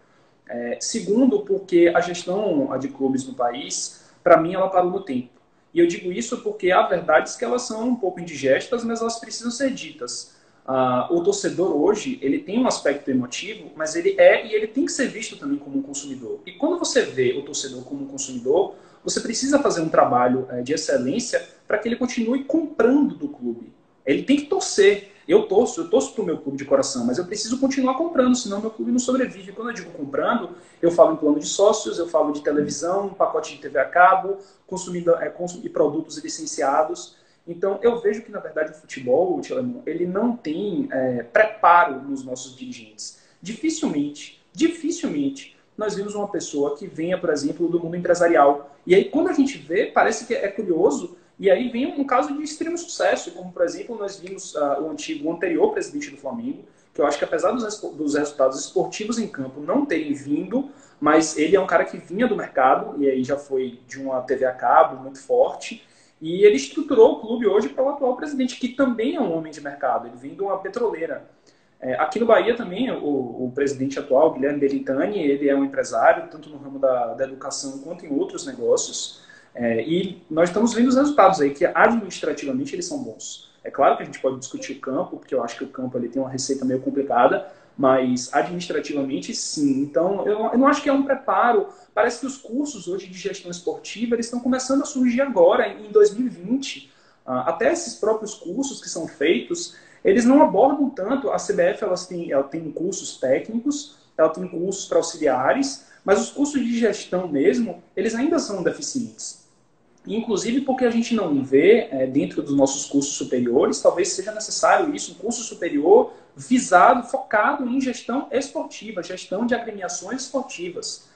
Speaker 2: É, segundo, porque a gestão de clubes no país, para mim, ela parou no tempo. E eu digo isso porque há verdades que elas são um pouco indigestas, mas elas precisam ser ditas. Uh, o torcedor hoje, ele tem um aspecto emotivo, mas ele é e ele tem que ser visto também como um consumidor. E quando você vê o torcedor como um consumidor, você precisa fazer um trabalho é, de excelência para que ele continue comprando do clube. Ele tem que torcer. Eu torço, eu torço para o meu clube de coração, mas eu preciso continuar comprando, senão meu clube não sobrevive. Quando eu digo comprando, eu falo em plano de sócios, eu falo de televisão, pacote de TV a cabo, consumindo, é, consumir produtos licenciados. Então, eu vejo que, na verdade, o futebol, ele não tem é, preparo nos nossos dirigentes. Dificilmente, dificilmente, nós vimos uma pessoa que venha, por exemplo, do mundo empresarial. E aí, quando a gente vê, parece que é curioso e aí vem um caso de extremo sucesso, como por exemplo nós vimos uh, o antigo, o anterior presidente do Flamengo, que eu acho que apesar dos, dos resultados esportivos em campo não terem vindo, mas ele é um cara que vinha do mercado e aí já foi de uma TV a cabo muito forte e ele estruturou o clube hoje para o atual presidente, que também é um homem de mercado, ele vem de uma petroleira. É, aqui no Bahia também, o, o, presidente atual, Guilherme Belintani, ele é um empresário, tanto no ramo da, da educação quanto em outros negócios. É, e nós estamos vendo os resultados aí, que administrativamente eles são bons. É claro que a gente pode discutir o campo, porque eu acho que o campo ele tem uma receita meio complicada, mas administrativamente sim. Então, eu, eu, não acho que é um preparo. Parece que os cursos hoje de gestão esportiva eles estão começando a surgir agora, em 2020. Ah, até esses próprios cursos que são feitos, eles não abordam tanto. A CBF elas tem, ela tem cursos técnicos, ela tem cursos para auxiliares, mas os cursos de gestão mesmo, eles ainda são deficientes. Inclusive porque a gente não vê é, dentro dos nossos cursos superiores, talvez seja necessário isso, um curso superior visado, focado em gestão esportiva, gestão de agremiações esportivas.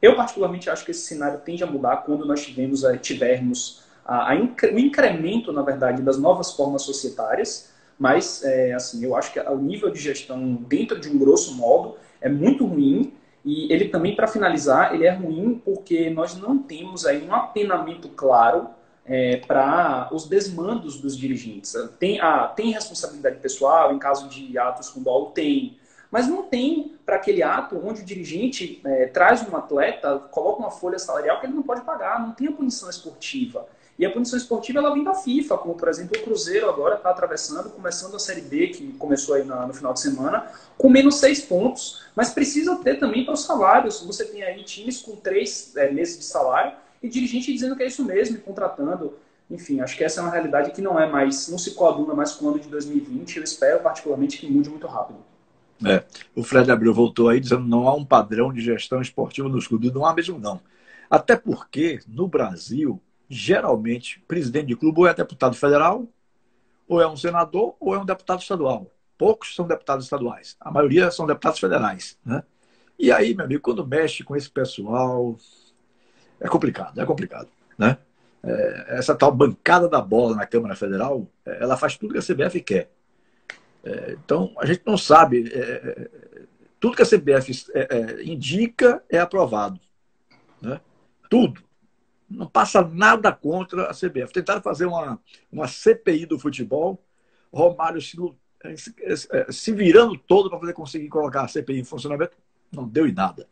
Speaker 2: Eu particularmente acho que esse cenário tende a mudar quando nós tivermos, é, tivermos a, a, o incremento, na verdade, das novas formas societárias, mas é, assim, eu acho que o nível de gestão dentro de um grosso modo é muito ruim e ele também, para finalizar, ele é ruim porque nós não temos aí um apenamento claro é, para os desmandos dos dirigentes. Tem, ah, tem responsabilidade pessoal em caso de atos com dolo? Tem. Mas não tem para aquele ato onde o dirigente é, traz um atleta, coloca uma folha salarial que ele não pode pagar, não tem a punição esportiva. E a punição esportiva ela vem da FIFA, como por exemplo o Cruzeiro agora está atravessando, começando a Série B, que começou aí no final de semana, com menos seis pontos. Mas precisa ter também para os salários. Você tem aí times com três é, meses de salário e dirigente dizendo que é isso mesmo, e contratando. Enfim, acho que essa é uma realidade que não é mais, não se coaduna mais com o ano de 2020. Eu espero particularmente que mude muito rápido.
Speaker 1: É, o Fred Abreu voltou aí dizendo não há um padrão de gestão esportiva nos clubes. Não há mesmo, não. Até porque, no Brasil, geralmente, presidente de clube ou é deputado federal, ou é um senador, ou é um deputado estadual. Poucos são deputados estaduais. A maioria são deputados federais. Né? E aí, meu amigo, quando mexe com esse pessoal, é complicado, é complicado. Né? É, essa tal bancada da bola na Câmara Federal, é, ela faz tudo que a CBF quer. É, então, a gente não sabe. É, é tudo que a CBF é, indica é aprovado. Né? Tudo. Não passa nada contra a CBF. Tentaram fazer uma, uma CPI do futebol, Romário se, se virando todo para poder conseguir colocar a CPI em funcionamento, não deu em nada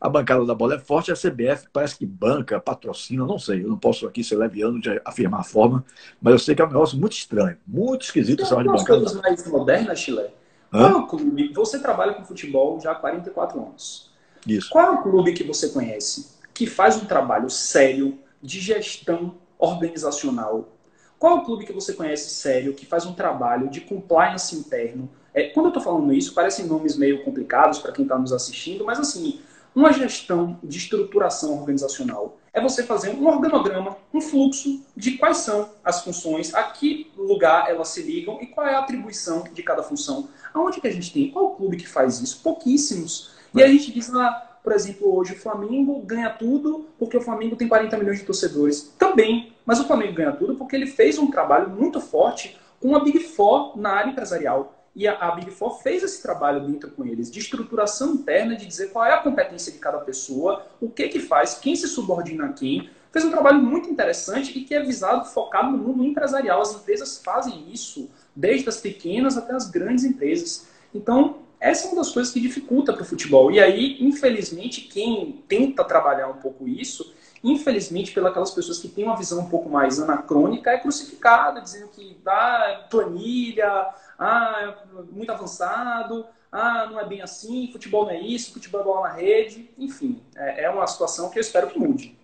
Speaker 1: a bancada da bola é forte, a CBF parece que banca, patrocina, não sei. Eu não posso aqui ser leviano de afirmar a forma, mas eu sei que é um negócio muito estranho, muito esquisito
Speaker 2: essa de bancada. coisas mais modernas, Chile. Qual é o clube? Você trabalha com futebol já há 44 anos.
Speaker 1: Isso.
Speaker 2: Qual é o clube que você conhece que faz um trabalho sério de gestão organizacional? Qual é o clube que você conhece sério que faz um trabalho de compliance interno? É, quando eu estou falando isso, parecem nomes meio complicados para quem está nos assistindo, mas assim, uma gestão de estruturação organizacional é você fazer um organograma, um fluxo de quais são as funções, a que lugar elas se ligam e qual é a atribuição de cada função. Aonde que a gente tem? Qual o clube que faz isso? Pouquíssimos. E a gente diz lá, ah, por exemplo, hoje o Flamengo ganha tudo porque o Flamengo tem 40 milhões de torcedores. Também, mas o Flamengo ganha tudo porque ele fez um trabalho muito forte com a Big Four na área empresarial. E a, a Big Four fez esse trabalho dentro com eles, de estruturação interna, de dizer qual é a competência de cada pessoa, o que que faz, quem se subordina a quem. Fez um trabalho muito interessante e que é visado, focado no mundo empresarial. As empresas fazem isso, desde as pequenas até as grandes empresas. Então, essa é uma das coisas que dificulta para o futebol. E aí, infelizmente, quem tenta trabalhar um pouco isso, infelizmente, pelas pessoas que têm uma visão um pouco mais anacrônica, é crucificado, dizendo que dá planilha, ah, é muito avançado, ah, não é bem assim, futebol não é isso, futebol é bola na rede, enfim, é, é uma situação que eu espero que mude.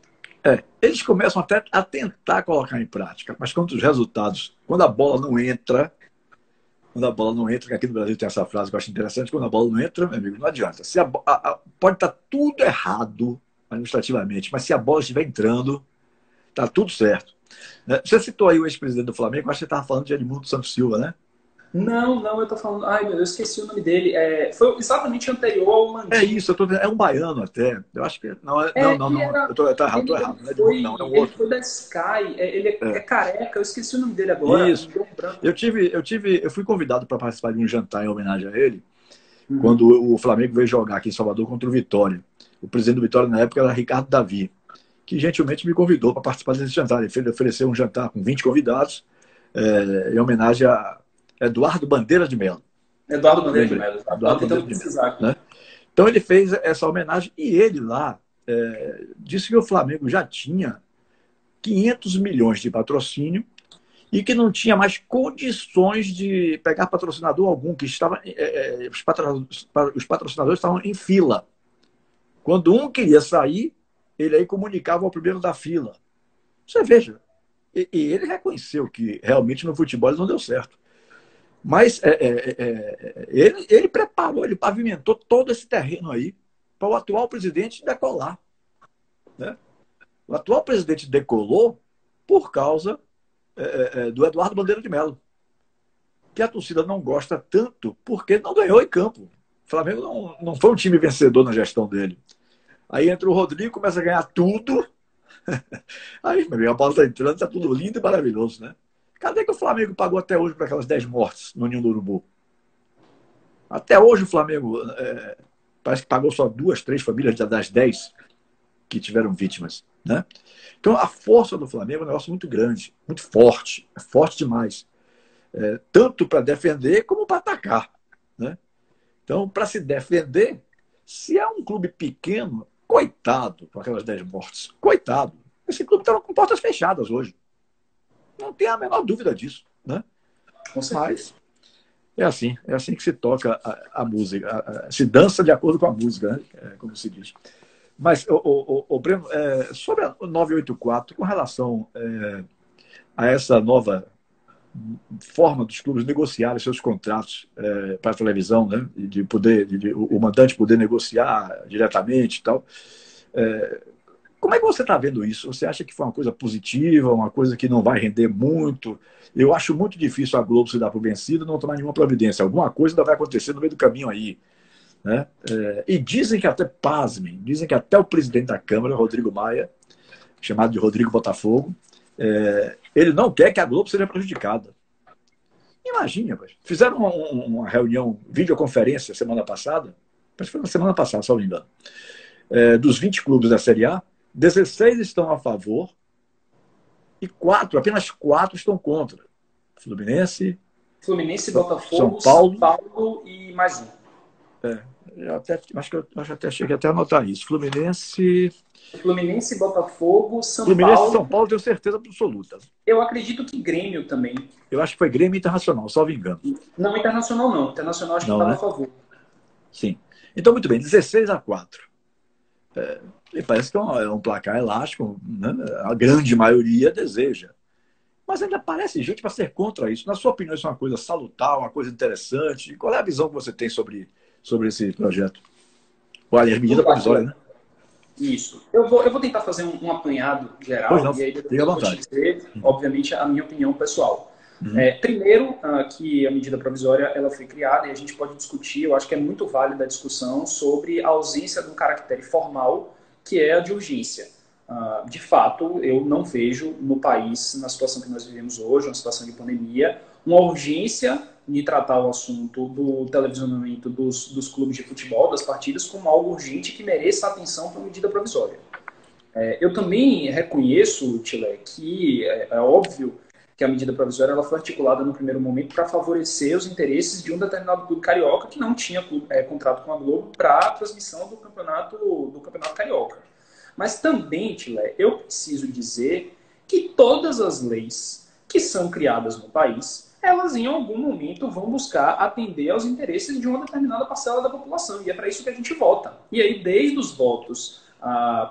Speaker 1: É, eles começam até a tentar colocar em prática, mas quando os resultados, quando a bola não entra, quando a bola não entra, aqui no Brasil tem essa frase que eu acho interessante, quando a bola não entra, meu amigo, não adianta. Se a, a, a, pode estar tudo errado administrativamente, mas se a bola estiver entrando, está tudo certo. Né? Você citou aí o ex-presidente do Flamengo, acho que você estava falando de Edmundo Santos Silva, né?
Speaker 2: Não, não, eu tô falando. Ai, meu Deus, esqueci o nome dele. É, foi exatamente anterior ao Landim.
Speaker 1: É isso, eu tô é um baiano até. Eu acho que. Não, é, não, não, não. Era, eu tô, eu tô errado, tô errado.
Speaker 2: Foi, não, é um ele foi da Sky, é, ele é, é, é, careca, eu esqueci o nome dele agora.
Speaker 1: Isso. Eu tive, eu tive, eu fui convidado para participar de um jantar em homenagem a ele, uhum. quando o Flamengo veio jogar aqui em Salvador contra o Vitória. O presidente do Vitória na época era Ricardo Davi, que gentilmente me convidou para participar desse jantar. Ele ofereceu um jantar com 20 convidados, é, em homenagem a Eduardo Bandeira de Mello.
Speaker 2: Eduardo Bandeira de Mello. Eduardo Bandeira de Mello,
Speaker 1: né? Então ele fez essa homenagem e ele lá é, disse que o Flamengo já tinha 500 milhões de patrocínio e que não tinha mais condições de pegar patrocinador algum, que estava, é, é os, patrocinadores estavam em fila. Quando um queria sair, ele aí comunicava ao primeiro da fila. Você veja, e, e ele reconheceu que realmente no futebol não deu certo. Mas é, é, é, é, ele, ele preparou, ele pavimentou todo esse terreno aí para o atual presidente decolar. Né? O atual presidente decolou por causa é, do Eduardo Bandeira de Mello, que a torcida não gosta tanto porque não ganhou em campo. O Flamengo não, não foi um time vencedor na gestão dele. Aí entra o Rodrigo, começa a ganhar tudo. Aí, meu amigo, a bola está entrando, está tudo lindo e maravilhoso, né? Cadê que o Flamengo pagou até hoje para aquelas 10 mortes no Ninho do Urubu? Até hoje o Flamengo é, parece que pagou só duas, três famílias das 10 que tiveram vítimas. Né? Então a força do Flamengo é um negócio muito grande, muito forte, é forte demais. É, tanto para defender como para atacar. Né? Então, para se defender, se é um clube pequeno, coitado com aquelas 10 mortes, coitado. Esse clube estava com portas fechadas hoje. Não tem a menor dúvida disso. Né? Mas é assim, é assim que se toca a, a música, a, a, se dança de acordo com a música, né? é, como se diz. Mas, o, o, o Breno, é, sobre a 984, com relação é, a essa nova forma dos clubes negociarem seus contratos é, para a televisão, né? de poder, de, de, o mandante poder negociar diretamente e tal. É, Como é que você está vendo isso? Você acha que foi uma coisa positiva, uma coisa que não vai render muito? Eu acho muito difícil a Globo se dar por vencido e não tomar nenhuma providência. Alguma coisa ainda vai acontecer no meio do caminho aí. Né? É, e dizem que até, pasmem, dizem que até o presidente da Câmara, Rodrigo Maia, chamado de Rodrigo Botafogo, é, ele não quer que a Globo seja prejudicada. Imagina, fizeram uma, uma, reunião, videoconferência semana passada, acho que foi na semana passada, não me engano, é, dos 20 clubes da Série A, 16 estão a favor e quatro, apenas quatro estão contra. Fluminense,
Speaker 2: Fluminense, Botafogo, São Paulo, São Paulo e mais um.
Speaker 1: É, eu até, acho que eu, eu até cheguei até a anotar isso. Fluminense.
Speaker 2: Fluminense, Botafogo, São
Speaker 1: Fluminense,
Speaker 2: Paulo.
Speaker 1: São Paulo, tenho certeza absoluta.
Speaker 2: Eu acredito que Grêmio também.
Speaker 1: Eu acho que foi Grêmio Internacional, salvo engano.
Speaker 2: Não, Internacional não. Internacional acho não, que estava né? a favor.
Speaker 1: Sim. Então, muito bem, 16 a 4. É, parece que é um, é um placar elástico, né? a grande maioria deseja. Mas ainda aparece gente para ser contra isso. Na sua opinião, isso é uma coisa salutar, uma coisa interessante? Qual é a visão que você tem sobre sobre esse projeto. Olha, medida provisória, né?
Speaker 2: Isso. Eu vou, eu vou tentar fazer um, um apanhado geral
Speaker 1: pois não,
Speaker 2: e aí
Speaker 1: depois eu vou
Speaker 2: dizer, obviamente, a minha opinião pessoal. Uhum. É, primeiro, uh, que a medida provisória ela foi criada e a gente pode discutir, eu acho que é muito válida a discussão sobre a ausência de um caractere formal, que é a de urgência. Uh, de fato, eu não vejo no país, na situação que nós vivemos hoje, uma situação de pandemia, uma urgência de tratar o assunto do televisionamento dos, dos clubes de futebol, das partidas, como algo urgente que mereça atenção para medida provisória. É, eu também reconheço, Tile, que é, é, óbvio que a medida provisória ela foi articulada no primeiro momento para favorecer os interesses de um determinado clube carioca que não tinha é, contrato com a Globo para a transmissão do campeonato, do campeonato carioca. Mas também, Tile, eu preciso dizer que todas as leis que são criadas no país elas em algum momento vão buscar atender aos interesses de uma determinada parcela da população. E é para isso que a gente vota. E aí, desde os votos,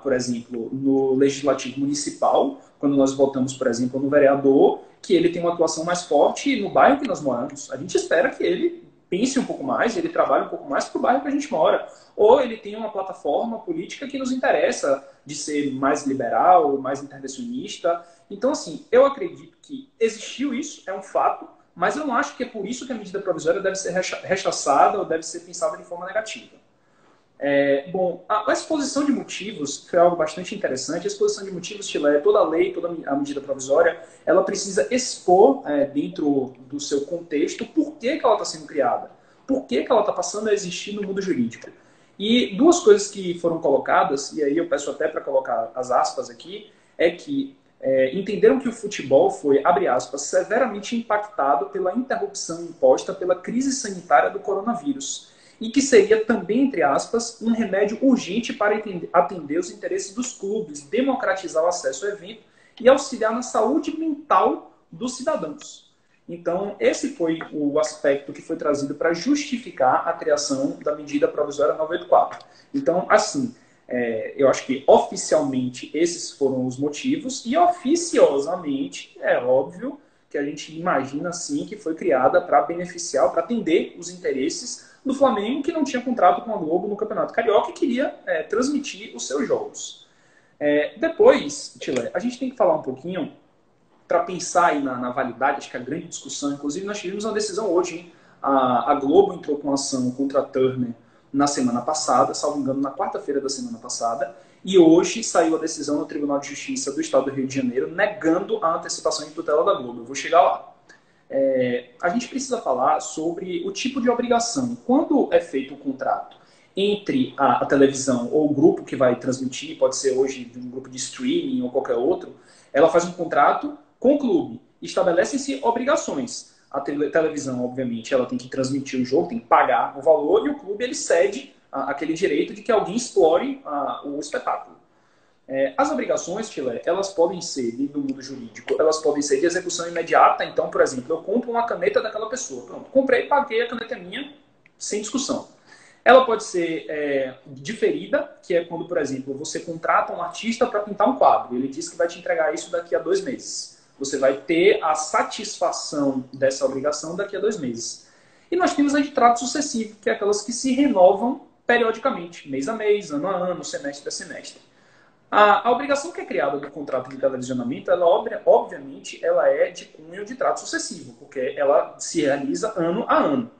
Speaker 2: por exemplo, no legislativo municipal, quando nós votamos, por exemplo, no vereador, que ele tem uma atuação mais forte no bairro que nós moramos. A gente espera que ele pense um pouco mais, ele trabalhe um pouco mais para o bairro que a gente mora. Ou ele tem uma plataforma política que nos interessa de ser mais liberal, mais intervencionista. Então, assim, eu acredito que existiu isso, é um fato, mas eu não acho que é por isso que a medida provisória deve ser rechaçada ou deve ser pensada de forma negativa. É, bom, a, a, exposição de motivos foi algo bastante interessante. A exposição de motivos, Chile, toda a lei, toda a medida provisória, ela precisa expor é, dentro do seu contexto por que, que ela está sendo criada, por que, que ela está passando a existir no mundo jurídico. E duas coisas que foram colocadas, e aí eu peço até para colocar as aspas aqui, é que é, entenderam que o futebol foi, abre aspas, severamente impactado pela interrupção imposta pela crise sanitária do coronavírus e que seria também, entre aspas, um remédio urgente para atender os interesses dos clubes, democratizar o acesso ao evento e auxiliar na saúde mental dos cidadãos. Então, esse foi o aspecto que foi trazido para justificar a criação da medida provisória 984. Então, assim, é, eu acho que oficialmente esses foram os motivos, e oficiosamente é óbvio que a gente imagina sim que foi criada para beneficiar, para atender os interesses do Flamengo, que não tinha contrato com a Globo no Campeonato Carioca e queria é, transmitir os seus jogos. É, depois, Tila, a gente tem que falar um pouquinho para pensar aí na, na, validade, acho que a grande discussão, inclusive nós tivemos uma decisão hoje, hein? A, a Globo entrou com ação contra a Turner na semana passada, salvo engano, na quarta-feira da semana passada, e hoje saiu a decisão no Tribunal de Justiça do Estado do Rio de Janeiro negando a antecipação de tutela da Globo. Eu vou chegar lá. É, a gente precisa falar sobre o tipo de obrigação. Quando é feito o contrato entre a, a, televisão ou o grupo que vai transmitir, pode ser hoje um grupo de streaming ou qualquer outro, ela faz um contrato com o clube. Estabelecem-se obrigações a televisão, obviamente, ela tem que transmitir o jogo, tem que pagar o valor e o clube ele cede a, aquele direito de que alguém explore a, o espetáculo. É, as obrigações, Chile, elas podem ser, no mundo jurídico, elas podem ser de execução imediata. Então, por exemplo, eu compro uma caneta daquela pessoa. Pronto, comprei, paguei, a caneta é minha, sem discussão. Ela pode ser é, diferida, que é quando, por exemplo, você contrata um artista para pintar um quadro. Ele diz que vai te entregar isso daqui a dois meses você vai ter a satisfação dessa obrigação daqui a dois meses. E nós temos a de trato sucessivo, que é aquelas que se renovam periodicamente, mês a mês, ano a ano, semestre a semestre. A, a, obrigação que é criada do contrato de televisionamento, ela obviamente, ela é de cunho de trato sucessivo, porque ela se realiza ano a ano.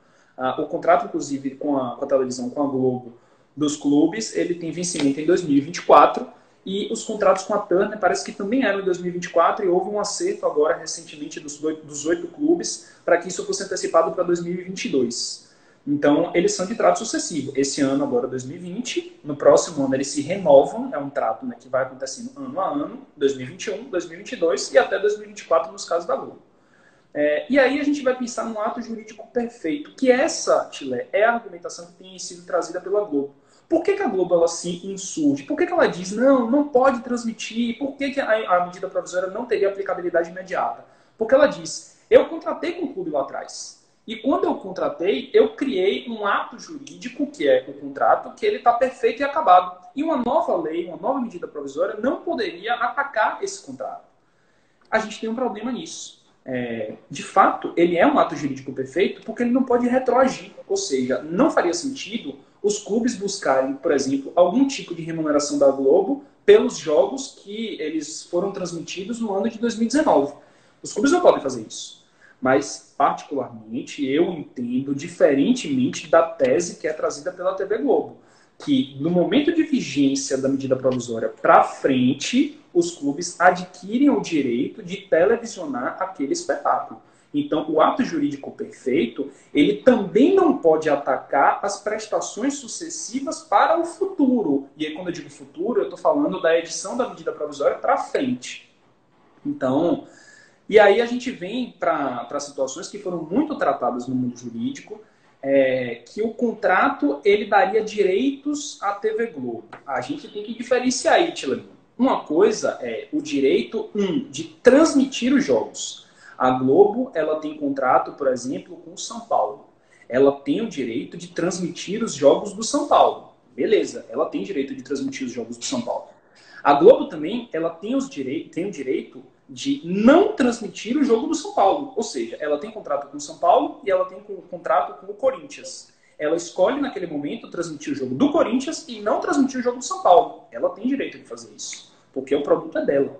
Speaker 2: O contrato, inclusive, com a, com a televisão, com a Globo, dos clubes, ele tem vencimento em 2024 e os contratos com a Turner parece que também eram em 2024 e houve um acerto agora recentemente dos oito clubes para que isso fosse antecipado para 2022. Então, eles são de trato sucessivo. Esse ano, agora 2020, no próximo ano eles se renovam, é um trato né, que vai acontecendo ano a ano, 2021, 2022 e até 2024 nos casos da Globo. É, e aí a gente vai pensar num ato jurídico perfeito, que essa, Chile, é a argumentação que tem sido trazida pela Globo. Por que, que a Globo ela se insurge? Por que, que ela diz, não, não pode transmitir? Por que, que a, a medida provisória não teria aplicabilidade imediata? Porque ela diz, eu contratei com o clube lá atrás. E quando eu contratei, eu criei um ato jurídico, que é o contrato, que ele está perfeito e acabado. E uma nova lei, uma nova medida provisória não poderia atacar esse contrato. A gente tem um problema nisso. É, de fato, ele é um ato jurídico perfeito porque ele não pode retroagir. Ou seja, não faria sentido os clubes buscarem, por exemplo, algum tipo de remuneração da Globo pelos jogos que eles foram transmitidos no ano de 2019. Os clubes não podem fazer isso mas particularmente eu entendo diferentemente da tese que é trazida pela TV Globo, que no momento de vigência da medida provisória para frente, os clubes adquirem o direito de televisionar aquele espetáculo. Então, o ato jurídico perfeito, ele também não pode atacar as prestações sucessivas para o futuro. E aí, quando eu digo futuro, eu estou falando da edição da medida provisória para frente. Então, e aí a gente vem para situações que foram muito tratadas no mundo jurídico, é, que o contrato ele daria direitos à TV Globo. A gente tem que diferenciar aí, Tilano. Uma coisa é o direito um, de transmitir os jogos. A Globo ela tem contrato, por exemplo, com o São Paulo. Ela tem o direito de transmitir os jogos do São Paulo. Beleza, ela tem direito de transmitir os jogos do São Paulo. A Globo também ela tem, os direi tem o direito de não transmitir o jogo do São Paulo. Ou seja, ela tem contrato com o São Paulo e ela tem um contrato com o Corinthians. Ela escolhe naquele momento transmitir o jogo do Corinthians e não transmitir o jogo do São Paulo. Ela tem direito de fazer isso, porque o produto é dela.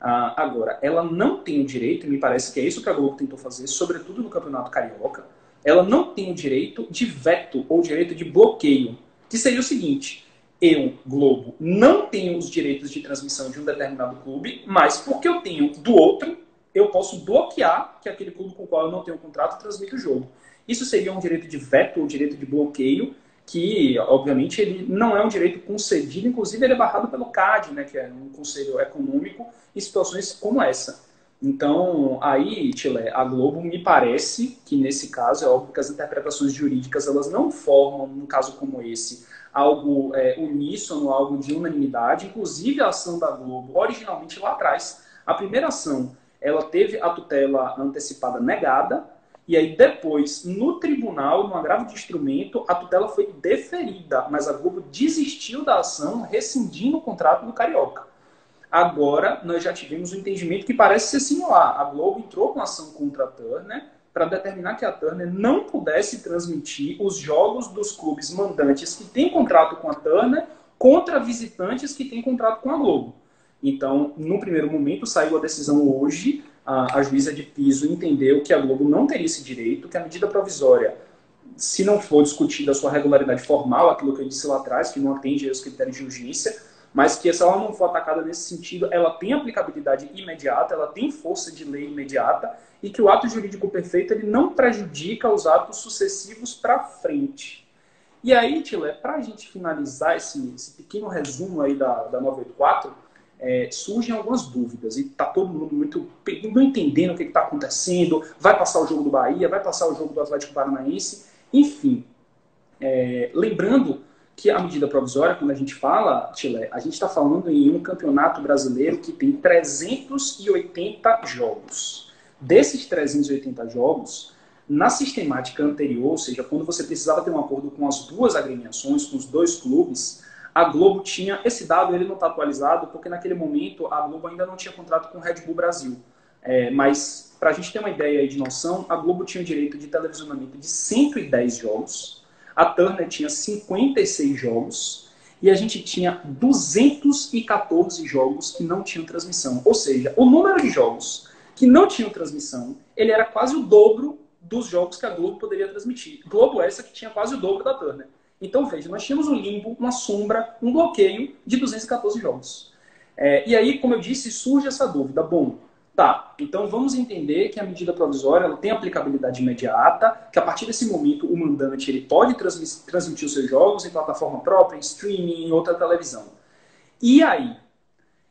Speaker 2: Ah, agora, ela não tem o direito, e me parece que é isso que a Globo tentou fazer, sobretudo no Campeonato Carioca, ela não tem o direito de veto ou direito de bloqueio, que seria o seguinte: eu, Globo, não tenho os direitos de transmissão de um determinado clube, mas porque eu tenho do outro, eu posso bloquear que aquele clube com o qual eu não tenho contrato transmita o jogo. Isso seria um direito de veto ou direito de bloqueio, que, obviamente, ele não é um direito concedido, inclusive ele é barrado pelo CAD, né, que é um conselho econômico, em situações como essa. Então, aí, Tilé, a Globo me parece que nesse caso, é óbvio que as interpretações jurídicas elas não formam, num caso como esse, algo é, uníssono, algo de unanimidade. Inclusive, a ação da Globo, originalmente lá atrás, a primeira ação, ela teve a tutela antecipada negada, e aí depois, no tribunal, no agravo de instrumento, a tutela foi deferida, mas a Globo desistiu da ação, rescindindo o contrato do Carioca. Agora, nós já tivemos um entendimento que parece ser similar. A Globo entrou com ação contra a Turner, para determinar que a Turner não pudesse transmitir os jogos dos clubes mandantes que têm contrato com a Turner contra visitantes que têm contrato com a Globo. Então, no primeiro momento, saiu a decisão hoje, a, a juíza de piso entendeu que a Globo não teria esse direito, que a medida provisória, se não for discutida a sua regularidade formal, aquilo que eu disse lá atrás, que não atende aos critérios de urgência, mas que se ela não for atacada nesse sentido, ela tem aplicabilidade imediata, ela tem força de lei imediata, e que o ato jurídico perfeito ele não prejudica os atos sucessivos para frente. E aí, Tila, para a gente finalizar esse, esse, pequeno resumo aí da, da 984, é, surgem algumas dúvidas e está todo mundo muito não entendendo o que está acontecendo, vai passar o jogo do Bahia, vai passar o jogo do Atlético Paranaense, enfim. É, lembrando que a medida provisória, quando a gente fala, Tila, a gente está falando em um campeonato brasileiro que tem 380 jogos. Desses 380 jogos, na sistemática anterior, ou seja, quando você precisava ter um acordo com as duas agremiações, com os dois clubes, a Globo tinha esse dado, ele não está atualizado, porque naquele momento a Globo ainda não tinha contrato com o Red Bull Brasil. É, mas, para a gente ter uma ideia de noção, a Globo tinha o direito de televisionamento de 110 jogos, a Turner tinha 56 jogos, e a gente tinha 214 jogos que não tinham transmissão. Ou seja, o número de jogos que não tinham transmissão, ele era quase o dobro dos jogos que a Globo poderia transmitir. Globo essa que tinha quase o dobro da Turner. Então, veja, nós tínhamos um limbo, uma sombra, um bloqueio de 214 jogos. É, e aí, como eu disse, surge essa dúvida. Bom, Tá, então vamos entender que a medida provisória ela tem aplicabilidade imediata, que a partir desse momento o mandante ele pode transmitir os seus jogos em plataforma própria, em streaming, em outra televisão. E aí?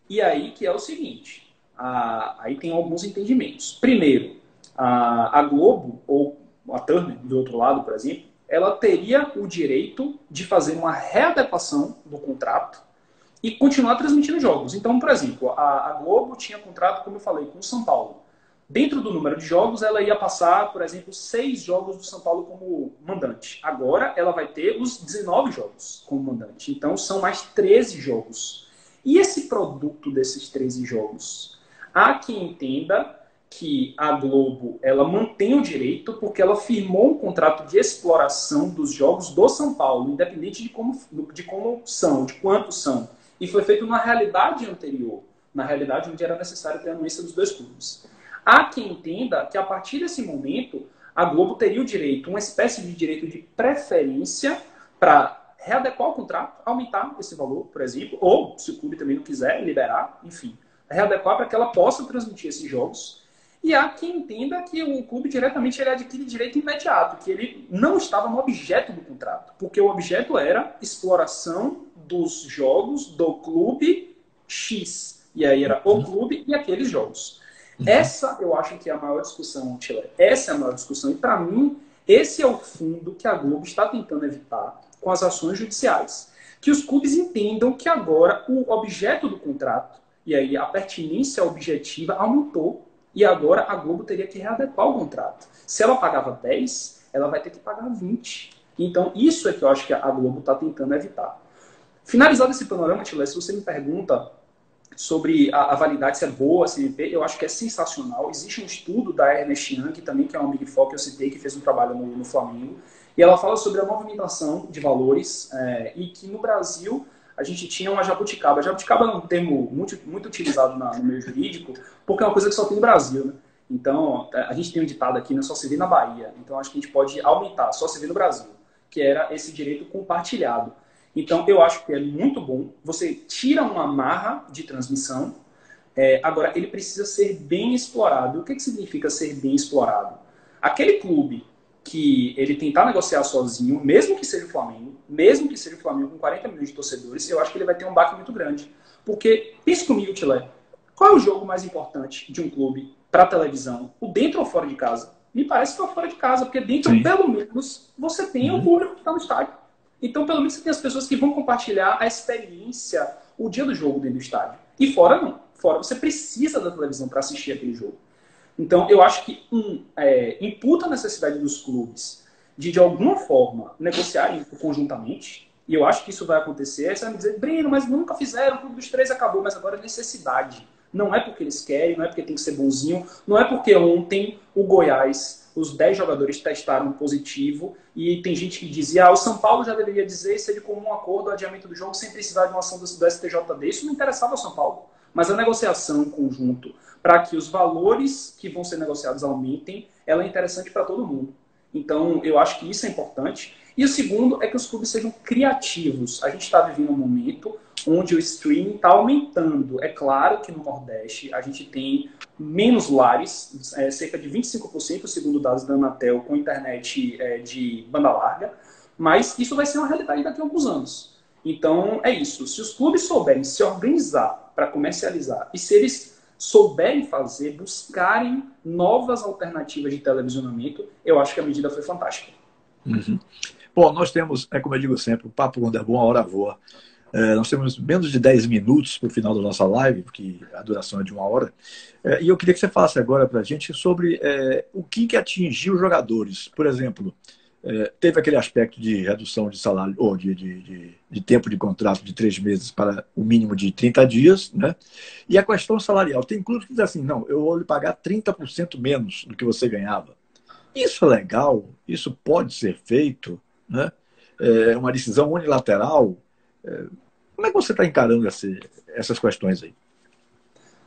Speaker 2: E aí que é o seguinte, a, aí tem alguns entendimentos. Primeiro, a, a Globo, ou a Turner, do outro lado, por exemplo, ela teria o direito de fazer uma readequação do contrato e continuar transmitindo jogos. Então, por exemplo, a, a, Globo tinha contrato, como eu falei, com o São Paulo. Dentro do número de jogos, ela ia passar, por exemplo, seis jogos do São Paulo como mandante. Agora, ela vai ter os 19 jogos como mandante. Então, são mais 13 jogos. E esse produto desses 13 jogos? Há quem entenda que a Globo ela mantém o direito porque ela firmou um contrato de exploração dos jogos do São Paulo, independente de como, de como são, de quantos são e foi feito na realidade anterior, na realidade onde era necessário ter a anuência dos dois clubes. Há quem entenda que a partir desse momento a Globo teria o direito, uma espécie de direito de preferência para readequar o contrato, aumentar esse valor, por exemplo, ou se o clube também não quiser liberar, enfim, readequar para que ela possa transmitir esses jogos. E há quem entenda que o clube diretamente ele adquire direito imediato, que ele não estava no objeto do contrato, porque o objeto era exploração dos jogos do clube X. E aí era o uhum. clube e aqueles jogos. Uhum. Essa eu acho que é a maior discussão, Chile. Essa é a maior discussão. E para mim, esse é o fundo que a Globo está tentando evitar com as ações judiciais. Que os clubes entendam que agora o objeto do contrato, e aí a pertinência objetiva aumentou, e agora a Globo teria que readequar o contrato. Se ela pagava 10, ela vai ter que pagar 20. Então, isso é que eu acho que a Globo está tentando evitar. Finalizado esse panorama, Tila, se você me pergunta sobre a, a, validade, se é boa a CMP, eu acho que é sensacional. Existe um estudo da Ernest Young, também que é uma Big Four que eu citei, que fez um trabalho no, no Flamengo, e ela fala sobre a movimentação de valores é, e que no Brasil a gente tinha uma jabuticaba. Jabuticaba é um termo muito, muito utilizado na, no meio jurídico, porque é uma coisa que só tem no Brasil, né? Então, é, a gente tem um ditado aqui, né, só se vê na Bahia. Então, acho que a gente pode aumentar, só se vê no Brasil, que era esse direito compartilhado. Então, eu acho que é muito bom. Você tira uma marra de transmissão, é, agora ele precisa ser bem explorado. O que, que significa ser bem explorado? Aquele clube que ele tentar negociar sozinho, mesmo que seja o Flamengo, mesmo que seja o Flamengo com 40 milhões de torcedores, eu acho que ele vai ter um baque muito grande. Porque, pense comigo, Tilé, qual é o jogo mais importante de um clube para televisão? O dentro ou fora de casa? Me parece que é o fora de casa, porque dentro, Sim. pelo menos, você tem uhum. o público que está no estádio. Então, pelo menos você tem as pessoas que vão compartilhar a experiência, o dia do jogo dentro do estádio. E fora não. Fora você precisa da televisão para assistir aquele jogo. Então, eu acho que, um, é, imputa a necessidade dos clubes de, de alguma forma, negociarem conjuntamente, e eu acho que isso vai acontecer. Aí você vai me dizer, Breno, mas nunca fizeram, o clube dos três acabou, mas agora é necessidade. Não é porque eles querem, não é porque tem que ser bonzinho, não é porque ontem o Goiás os 10 jogadores testaram positivo e tem gente que dizia, ah, o São Paulo já deveria dizer se ele comum acordo o adiamento do jogo sem precisar de uma ação do, do STJD. Isso não interessava ao São Paulo. Mas a negociação em conjunto, para que os valores que vão ser negociados aumentem, ela é interessante para todo mundo. Então, eu acho que isso é importante. E o segundo é que os clubes sejam criativos. A gente está vivendo um momento onde o streaming está aumentando. É claro que no Nordeste a gente tem menos lares, é, cerca de 25%, segundo dados da Anatel, com internet é, de banda larga, mas isso vai ser uma realidade daqui a alguns anos. Então é isso. Se os clubes souberem se organizar para comercializar e se eles souberem fazer, buscarem novas alternativas de televisionamento, eu acho que a medida foi fantástica.
Speaker 1: Uhum. Bom, nós temos, é como eu digo sempre, o papo quando é bom, a hora voa. É, nós temos menos de 10 minutos para o final da nossa live, porque a duração é de uma hora. É, e eu queria que você falasse agora para a gente sobre é, o que, que atingiu os jogadores. Por exemplo, é, teve aquele aspecto de redução de salário, ou de, de, de, de, tempo de contrato de três meses para o mínimo de 30 dias, né? E a questão salarial. Tem clubes que dizem assim, não, eu vou lhe pagar 30% menos do que você ganhava. Isso é legal? Isso pode ser feito? Né? É uma decisão unilateral É, como é que você está encarando esse, essas questões aí?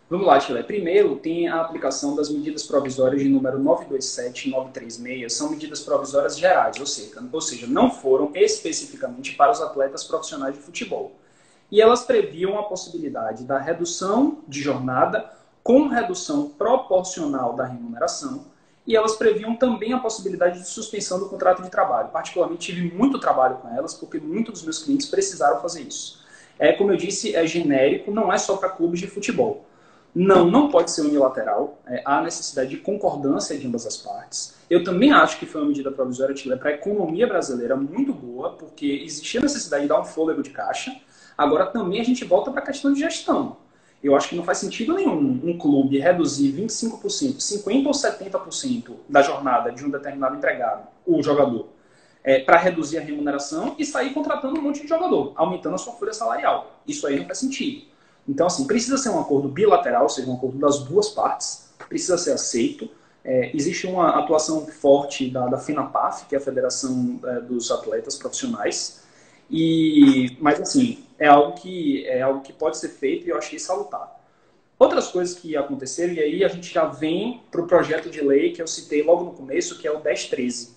Speaker 2: Vamos lá, Chile. Primeiro, tem a aplicação das medidas provisórias de número 927 e 936. São medidas provisórias gerais, ou seja, ou seja, não foram especificamente para os atletas profissionais de futebol. E elas previam a possibilidade da redução de jornada com redução proporcional da remuneração. E elas previam também a possibilidade de suspensão do contrato de trabalho. Particularmente, tive muito trabalho com elas, porque muitos dos meus clientes precisaram fazer isso. É, como eu disse, é genérico, não é só para clubes de futebol. Não, não pode ser unilateral. É, há necessidade de concordância de ambas as partes. Eu também acho que foi uma medida provisória para a economia brasileira muito boa, porque existia necessidade de dar um fôlego de caixa. Agora também a gente volta para a questão de gestão. Eu acho que não faz sentido nenhum um clube reduzir 25%, 50% ou 70% da jornada de um determinado empregado, o jogador, é, para reduzir a remuneração e sair contratando um monte de jogador, aumentando a sua folha salarial. Isso aí não faz sentido. Então, assim, precisa ser um acordo bilateral, ou seja, um acordo das duas partes, precisa ser aceito. É, existe uma atuação forte da, da FINAPAF, que é a Federação é, dos Atletas Profissionais, e, mas assim, é algo, que, é algo que pode ser feito e eu achei salutar. Outras coisas que aconteceram, e aí a gente já vem para o projeto de lei que eu citei logo no começo, que é o 1013,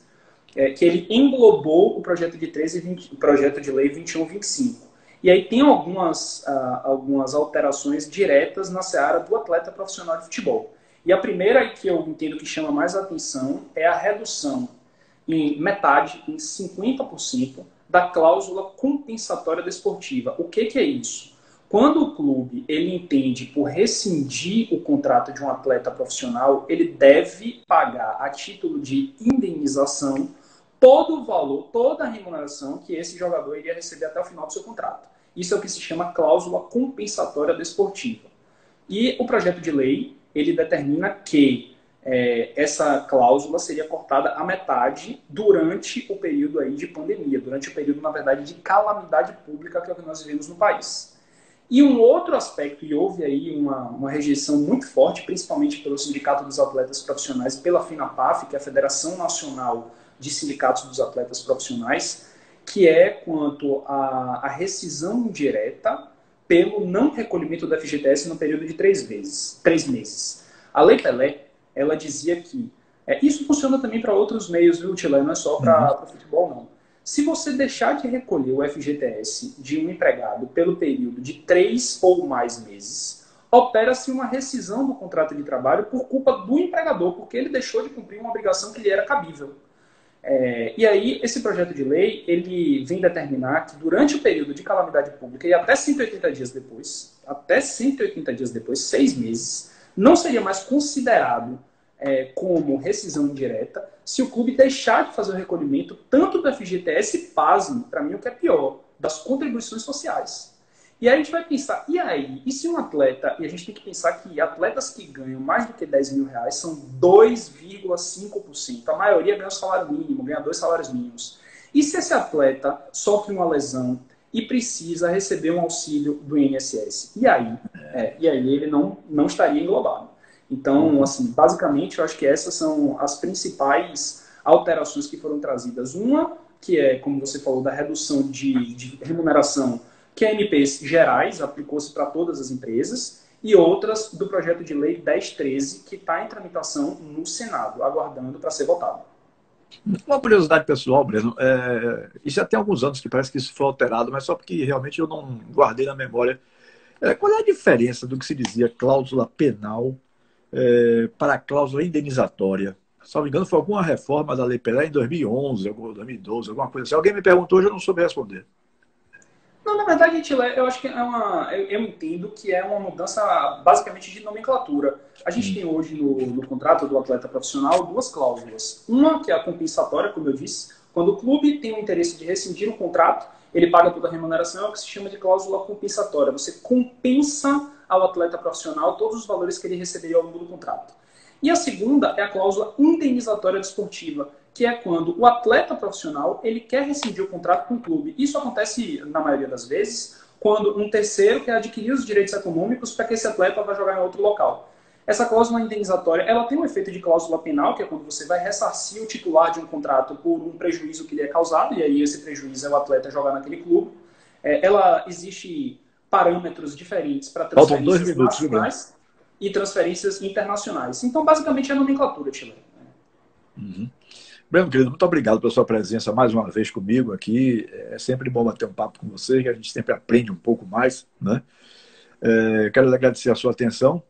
Speaker 2: é, que ele englobou o projeto de, 13, 20, o projeto de lei 2125. E aí tem algumas, uh, algumas alterações diretas na seara do atleta profissional de futebol. E a primeira que eu entendo que chama mais atenção é a redução em metade, em 50%, da cláusula compensatória desportiva. O que, que é isso? Quando o clube ele entende por rescindir o contrato de um atleta profissional, ele deve pagar a título de indenização todo o valor, toda a remuneração que esse jogador iria receber até o final do seu contrato. Isso é o que se chama cláusula compensatória desportiva. E o projeto de lei ele determina que é, essa cláusula seria cortada à metade durante o período aí de pandemia, durante o período, na verdade, de calamidade pública que, é que nós vivemos no país. E um outro aspecto, e houve aí uma, uma rejeição muito forte, principalmente pelo Sindicato dos Atletas Profissionais, pela FINAPAF, que é a Federação Nacional de Sindicatos dos Atletas Profissionais, que é quanto à, rescisão indireta pelo não recolhimento do FGTS no período de três, vezes, três meses. A Lei Pelé, ela dizia que é, isso funciona também para outros meios, viu, Tila? Não é só para uhum. o futebol, não. Se você deixar de recolher o FGTS de um empregado pelo período de três ou mais meses, opera-se uma rescisão do contrato de trabalho por culpa do empregador, porque ele deixou de cumprir uma obrigação que lhe era cabível. É, e aí, esse projeto de lei, ele vem determinar que durante o período de calamidade pública e até 180 dias depois, até 180 dias depois, seis meses, não seria mais considerado é, como rescisão indireta se o clube deixar de fazer o recolhimento tanto do FGTS, pasme, para mim o que é pior, das contribuições sociais. E aí a gente vai pensar, e aí? E se um atleta, e a gente tem que pensar que atletas que ganham mais do que 10 mil reais são 2,5%. A maioria ganha o salário mínimo, ganha dois salários mínimos. E se esse atleta sofre uma lesão, e precisa receber um auxílio do INSS. E aí? É, e aí ele não, não estaria englobado. Então, assim, basicamente, eu acho que essas são as principais alterações que foram trazidas. Uma, que é, como você falou, da redução de, de remuneração, que é MPs gerais, aplicou-se para todas as empresas, e outras do projeto de lei 1013, que está em tramitação no Senado, aguardando para ser votado.
Speaker 1: Uma curiosidade pessoal, Breno, é, isso já tem alguns anos que parece que isso foi alterado, mas só porque realmente eu não guardei na memória. É, qual é a diferença do que se dizia cláusula penal é, para a cláusula indenizatória? Se não me engano, foi alguma reforma da Lei Pelé em 2011, 2012, alguma coisa assim. Alguém me perguntou, hoje eu não soube responder.
Speaker 2: Não, na verdade, eu acho que é uma. Eu, eu, entendo que é uma mudança basicamente de nomenclatura. A gente hum. tem hoje no, no, contrato do atleta profissional duas cláusulas. Uma que é a compensatória, como eu disse, quando o clube tem o interesse de rescindir o contrato, ele paga toda a remuneração, é o que se chama de cláusula compensatória. Você compensa ao atleta profissional todos os valores que ele receberia ao longo do contrato. E a segunda é a cláusula indenizatória desportiva, que é quando o atleta profissional ele quer rescindir o contrato com o clube. Isso acontece, na maioria das vezes, quando um terceiro quer adquirir os direitos econômicos para que esse atleta vá jogar em outro local. Essa cláusula indenizatória ela tem um efeito de cláusula penal, que é quando você vai ressarcir o titular de um contrato por um prejuízo que lhe é causado, e aí esse prejuízo é o atleta jogar naquele clube. é, ela existe parâmetros diferentes para transferências
Speaker 1: minutos,
Speaker 2: nacionais e transferências internacionais. Então, basicamente, é a nomenclatura chilena.
Speaker 1: Uhum. Breno, querido, muito obrigado pela sua presença mais uma vez comigo aqui. É sempre bom bater um papo com você, que a gente sempre aprende um pouco mais. Né? É, quero agradecer a sua atenção.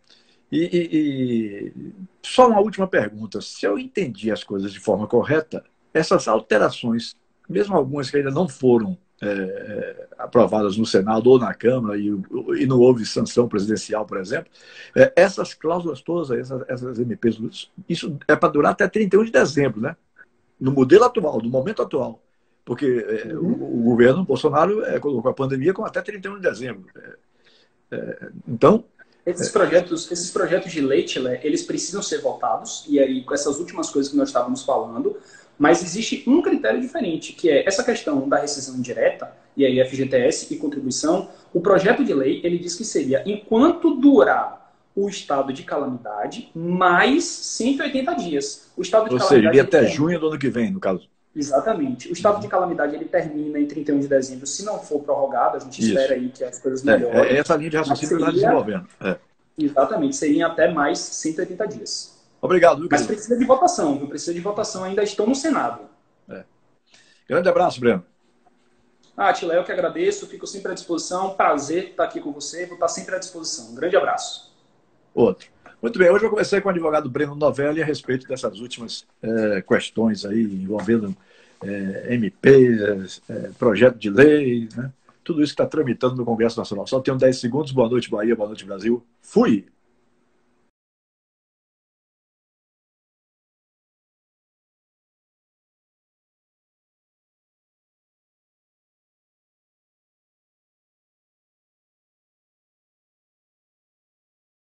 Speaker 1: E, e, e, só uma última pergunta. Se eu entendi as coisas de forma correta, essas alterações, mesmo algumas que ainda não foram é, é aprovadas no Senado ou na Câmara e, e, não houve sanção presidencial, por exemplo, é, essas cláusulas todas, essas, essas MPs, isso é para durar até 31 de dezembro, né? No modelo atual, no momento atual. Porque é, uhum. o, o, governo Bolsonaro é, colocou a pandemia com até 31 de dezembro. É, é então.
Speaker 2: Esses projetos, esses projetos de lei, Chile, eles precisam ser votados, e aí com essas últimas coisas que nós estávamos falando, mas existe um critério diferente, que é essa questão da rescisão indireta, e aí FGTS e contribuição, o projeto de lei, ele diz que seria, enquanto durar o estado de calamidade mais 180 dias. O estado de
Speaker 1: Ou
Speaker 2: calamidade.
Speaker 1: Seja, iria até junho do ano que vem, no caso.
Speaker 2: Exatamente. O estado de calamidade ele termina em 31 de dezembro, se não for prorrogado, a gente Isso. espera aí que as coisas melhorem.
Speaker 1: É, é essa linha de raciocínio que está desenvolvendo. É.
Speaker 2: Exatamente, seriam até mais 180 dias.
Speaker 1: Obrigado, Lucas.
Speaker 2: Mas precisa de votação, viu? Precisa de votação, ainda estão no Senado.
Speaker 1: É. Grande abraço, Breno.
Speaker 2: Ah, Tila, eu que agradeço, fico sempre à disposição. Prazer estar aqui com você, vou estar sempre à disposição. Um grande abraço
Speaker 1: outro. Muito bem, hoje eu conversei com o advogado Breno Novelli a respeito dessas últimas é, questões aí envolvendo é, MP, é, projeto de lei, né? tudo isso que está tramitando no Congresso Nacional. Só tenho 10 segundos. Boa noite, Bahia. Boa noite, Brasil. Fui!